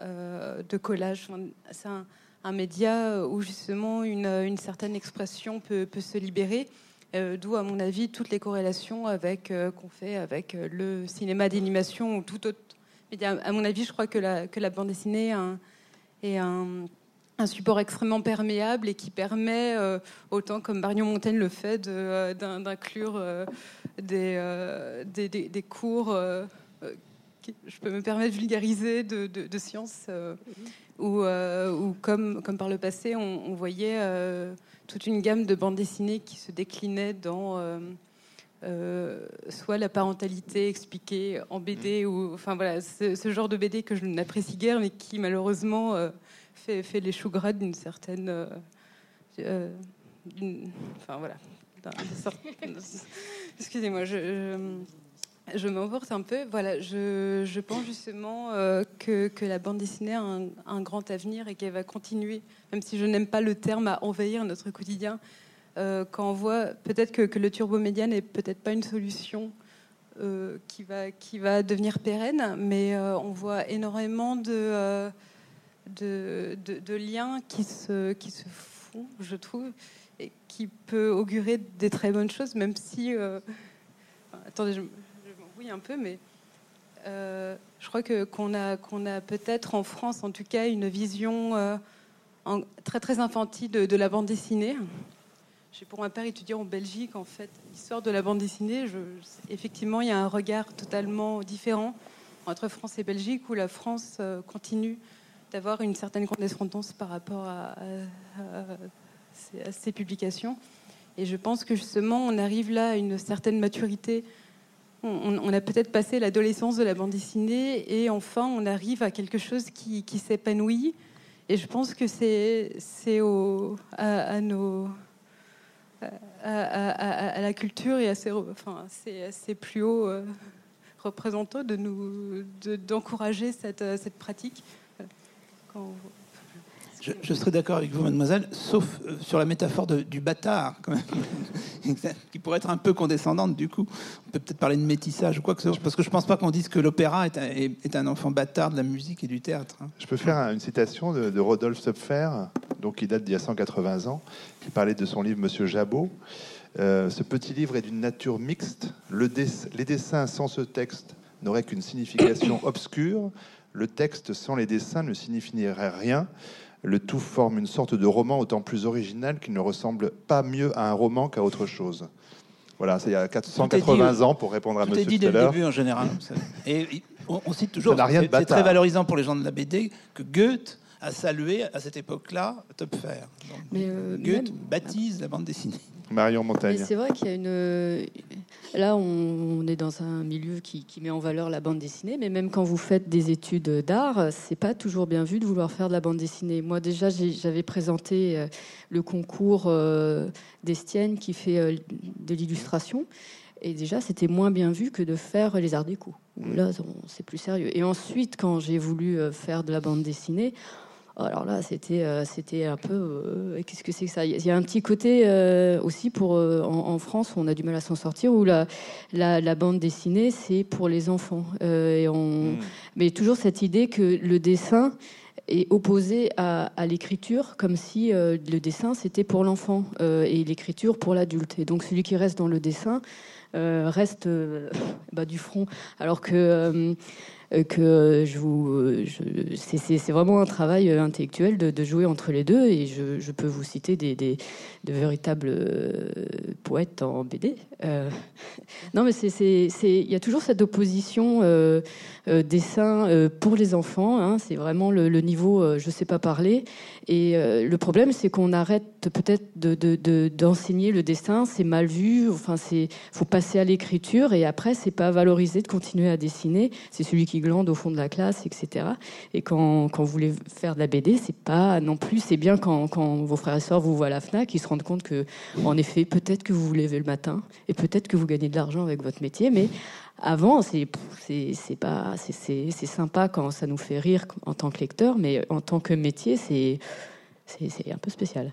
euh, de collage. Enfin, un, média où justement une, une certaine expression peut, peut se libérer. Euh, D'où, à mon avis, toutes les corrélations euh, qu'on fait avec euh, le cinéma d'animation ou tout autre média. À mon avis, je crois que la, que la bande dessinée est un, support extrêmement perméable et qui permet, euh, autant comme Marion Montaigne le fait, euh, d'inclure euh, des, euh, des, cours, euh, euh, je peux me permettre de vulgariser, de, de, de sciences, euh, où, euh, où, comme, comme par le passé, on, on voyait euh, toute une gamme de bandes dessinées qui se déclinaient dans, euh, euh, soit la parentalité expliquée en BD, ou enfin voilà, ce, ce genre de BD que je n'apprécie guère, mais qui malheureusement euh, fait, fait les choux gras d'une certaine. enfin voilà. Excusez-moi, je, je, je m'emporte un peu. Voilà, je, pense justement euh, que, la bande dessinée a un, grand avenir et qu'elle va continuer, même si je n'aime pas le terme, à envahir notre quotidien. Euh, quand on voit peut-être que, que le turbo-média n'est peut-être pas une solution euh, qui, va, devenir pérenne, mais on voit énormément de, liens qui se, font, je trouve, et qui peut augurer des très bonnes choses, même si... attendez, je, un peu, mais euh, je crois que qu'on a, qu'on a peut-être en France, en tout cas, une vision euh, très très infantile de, la bande dessinée. J'ai pour ma part étudié en Belgique, en fait, l'histoire de la bande dessinée. Effectivement, il y a un regard totalement différent entre France et Belgique, où la France euh, continue d'avoir une certaine condescendance par rapport à, à- à ces publications. Et je pense que justement, on arrive là à une certaine maturité. On, a peut-être passé l'adolescence de la bande dessinée et enfin, on arrive à quelque chose qui, s'épanouit. Et je pense que c'est au- à, nos à, la culture et à ses, enfin, ses- ses plus hauts euh, représentants de nous de- d'encourager cette, cette pratique. Quand Je, serais d'accord avec vous, mademoiselle, sauf euh, sur la métaphore du bâtard, qui pourrait être un peu condescendante, du coup. On peut peut-être parler de métissage ou quoi que ce soit, parce que je pense pas qu'on dise que l'opéra est, un- enfant bâtard de la musique et du théâtre. hein. Je peux faire un- une citation de, Rodolphe Supfer, donc qui date d'il y a 180 ans, qui parlait de son livre Monsieur Jabot. Euh, ce petit livre est d'une nature mixte. Les dessins sans ce texte n'auraient qu'une signification obscure. Le texte sans les dessins ne signifierait rien. Le tout forme une sorte de roman autant plus original qu'il ne ressemble pas mieux à un roman qu'à autre chose. Voilà, c'est il y a 480 ans pour répondre à Tout Monsieur dit tout dès à le début en général. Et on, on cite toujours, c'est très valorisant pour les gens de la BD, que Goethe a salué à cette époque-là Topfer. Mais, euh, Goethe même- baptise la bande dessinée. Marion Mais Montagne. c'est vrai qu'il y a une. Là, on, est dans un milieu qui, qui met en valeur la bande dessinée, mais même quand vous faites des études d'art, c'est pas toujours bien vu de vouloir faire de la bande dessinée. Moi, déjà, j'avais présenté euh, le concours euh, d'Estienne qui fait euh, de l'illustration. Et déjà, c'était moins bien vu que de faire les arts déco. Là, c'est plus sérieux. Et ensuite, quand j'ai voulu euh, faire de la bande dessinée, alors là, c'était euh, c'était un peu. euh, Qu'est-ce que c'est que ça? Il y a un petit côté euh, aussi pour euh, en, en France, on a du mal à s'en sortir où la, la, la bande dessinée c'est pour les enfants. Euh, et on, Mm. Mais toujours cette idée que le dessin est opposé à, à l'écriture, comme si euh, le dessin c'était pour l'enfant euh, et l'écriture pour l'adulte. Et donc celui qui reste dans le dessin euh, reste bah, du front, alors que que je vous, euh, je- c'est- vraiment un travail euh, intellectuel de, jouer entre les deux, et je, je peux vous citer des, des- de véritables euh, poètes en BD. Euh, non, mais il y a toujours cette opposition euh, euh, dessin pour les enfants. hein, c'est vraiment le, niveau, je sais pas parler. Et le problème, c'est qu'on arrête peut-être de, de- de- d'enseigner le dessin. C'est mal vu. Enfin, c'est faut passer à l'écriture et après, c'est pas valorisé de continuer à dessiner. C'est celui qui glande au fond de la classe, etc. Et quand, vous voulez faire de la BD, c'est pas non plus. C'est bien quand, quand vos frères et sœurs vous voient à la Fnac, ils se rendent compte que, en effet, peut-être que vous vous levez le matin et peut-être que vous gagnez de l'argent avec votre métier, mais avant, c'est pas c'est sympa quand ça nous fait rire en tant que lecteur, mais en tant que métier, c'est un peu spécial.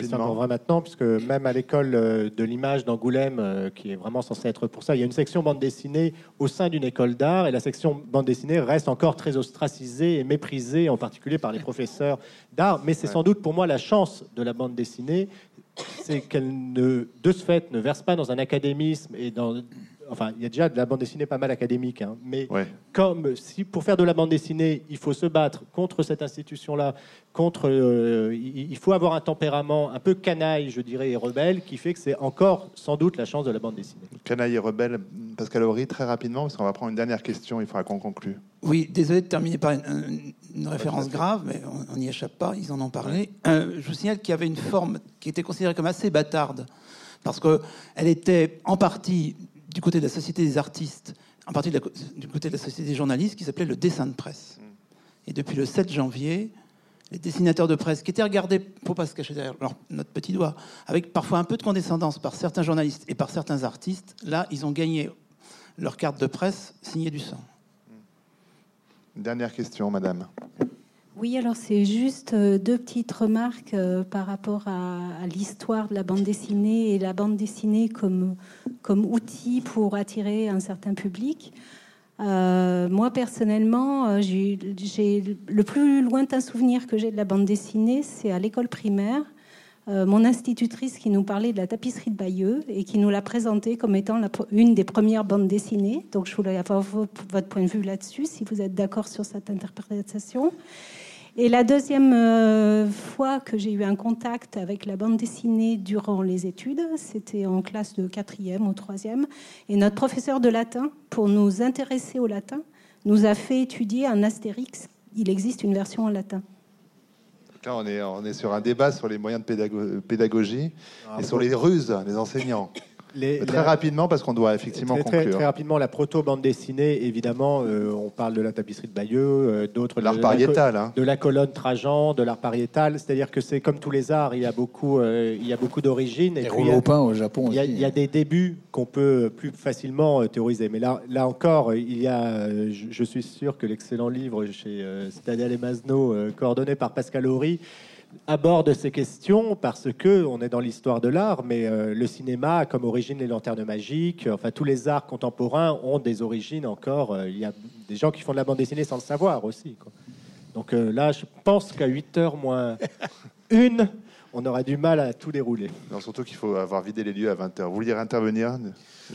C'est encore vrai maintenant, puisque même à l'école euh, de l'image d'Angoulême, euh, qui est vraiment censée être pour ça, il y a une section bande dessinée au sein d'une école d'art, et la section bande dessinée reste encore très ostracisée et méprisée, en particulier par les professeurs d'art. Mais c'est Ouais. sans doute pour moi la chance de la bande dessinée, c'est qu'elle ne, de ce fait, ne verse pas dans un académisme et dans Enfin, il y a déjà de la bande dessinée pas mal académique, hein, mais Ouais. comme si pour faire de la bande dessinée, il faut se battre contre cette institution-là, contre, euh, il faut avoir un tempérament un peu canaille, je dirais, et rebelle, qui fait que c'est encore sans doute la chance de la bande dessinée. Canaille et rebelle, Pascal Horry, très rapidement, parce qu'on va prendre une dernière question, il faudra qu'on conclue. Oui, désolé de terminer par une référence grave, mais on n'y échappe pas, ils en ont parlé. Euh, je vous signale qu'il y avait une forme qui était considérée comme assez bâtarde parce qu'elle était en partie du côté de la Société des artistes, en la- du côté de la Société des journalistes, qui s'appelait le dessin de presse. Et depuis le 7 janvier, les dessinateurs de presse, qui étaient regardés, pour pas se cacher derrière leur- notre petit doigt, avec parfois un peu de condescendance par certains journalistes et par certains artistes, là, ils ont gagné leur carte de presse signée du sang. Une dernière question, madame. Oui, alors c'est juste euh, deux petites remarques euh, par rapport à, l'histoire de la bande dessinée et la bande dessinée comme, outil pour attirer un certain public. Euh, moi, personnellement, le plus lointain souvenir que j'ai de la bande dessinée, c'est à l'école primaire. Mon institutrice qui nous parlait de la tapisserie de Bayeux et qui nous l'a présentée comme étant une des premières bandes dessinées. Donc, je voulais avoir vo- votre point de vue là-dessus, si vous êtes d'accord sur cette interprétation. Et la deuxième euh, fois que j'ai eu un contact avec la bande dessinée durant les études, c'était en classe de quatrième ou troisième. Et notre professeur de latin, pour nous intéresser au latin, nous a fait étudier un astérix. Il existe une version en latin. Donc là, on est, on est sur un débat sur les moyens de pédago- pédagogie Ah, et sur les ruses des enseignants. Les- très la- rapidement, parce qu'on doit effectivement Très, conclure. très rapidement, la proto-bande dessinée, évidemment, euh, on parle de la tapisserie de Bayeux, euh, d'autres. L'art de la- pariétal, hein. De la colonne Trajan, de l'art pariétal. C'est-à-dire que c'est comme tous les arts, il y a beaucoup, euh, il y a beaucoup d'origines. et puis il y a- rouleaux peints au Japon Il y, a, aussi. il y a des débuts qu'on peut plus facilement euh, théoriser. Mais là, là encore, il y a, je, je suis sûr que l'excellent livre chez euh, Stadel et Masno, euh, coordonné par Pascal Horry, aborde ces questions parce que on est dans l'histoire de l'art, mais euh, le cinéma a comme origine les lanternes magiques. Enfin, tous les arts contemporains ont des origines encore. euh, il y a des gens qui font de la bande dessinée sans le savoir aussi. quoi. Donc euh, là, je pense qu'à 8 heures moins une, on aura du mal à tout dérouler. Non, surtout qu'il faut avoir vidé les lieux à 20h. Vous vouliez intervenir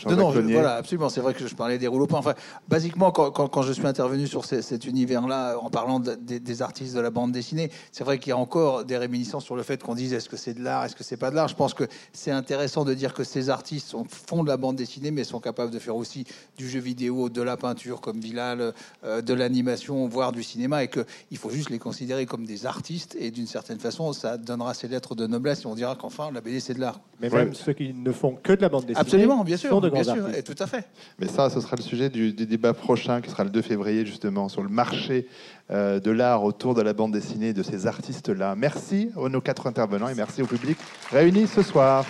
Non, non, je- voilà, absolument. C'est vrai que je parlais des rouleaux peints. Enfin, basiquement, quand, quand- quand je suis intervenu sur ces- cet univers-là, en parlant de- des- des artistes de la bande dessinée, c'est vrai qu'il y a encore des réminiscences sur le fait qu'on dise est-ce que c'est de l'art, est-ce que c'est pas de l'art? Je pense que c'est intéressant de dire que ces artistes sont- font de la bande dessinée, mais sont capables de faire aussi du jeu vidéo, de la peinture comme Bilal, euh, de l'animation, voire du cinéma, et qu'il faut juste les considérer comme des artistes. Et d'une certaine façon, ça donnera ses lettres de noblesse et on dira qu'enfin, la BD, c'est de l'art. Mais même ceux qui ne font que de la bande dessinée. Absolument, bien sûr, bien grands sûr, artistes. et tout à fait. Mais ça, ce sera le sujet du, du débat prochain, qui sera le 2 février, justement, sur le marché euh, de l'art autour de la bande dessinée, de ces artistes-là. Merci à nos quatre intervenants et merci au public réuni ce soir.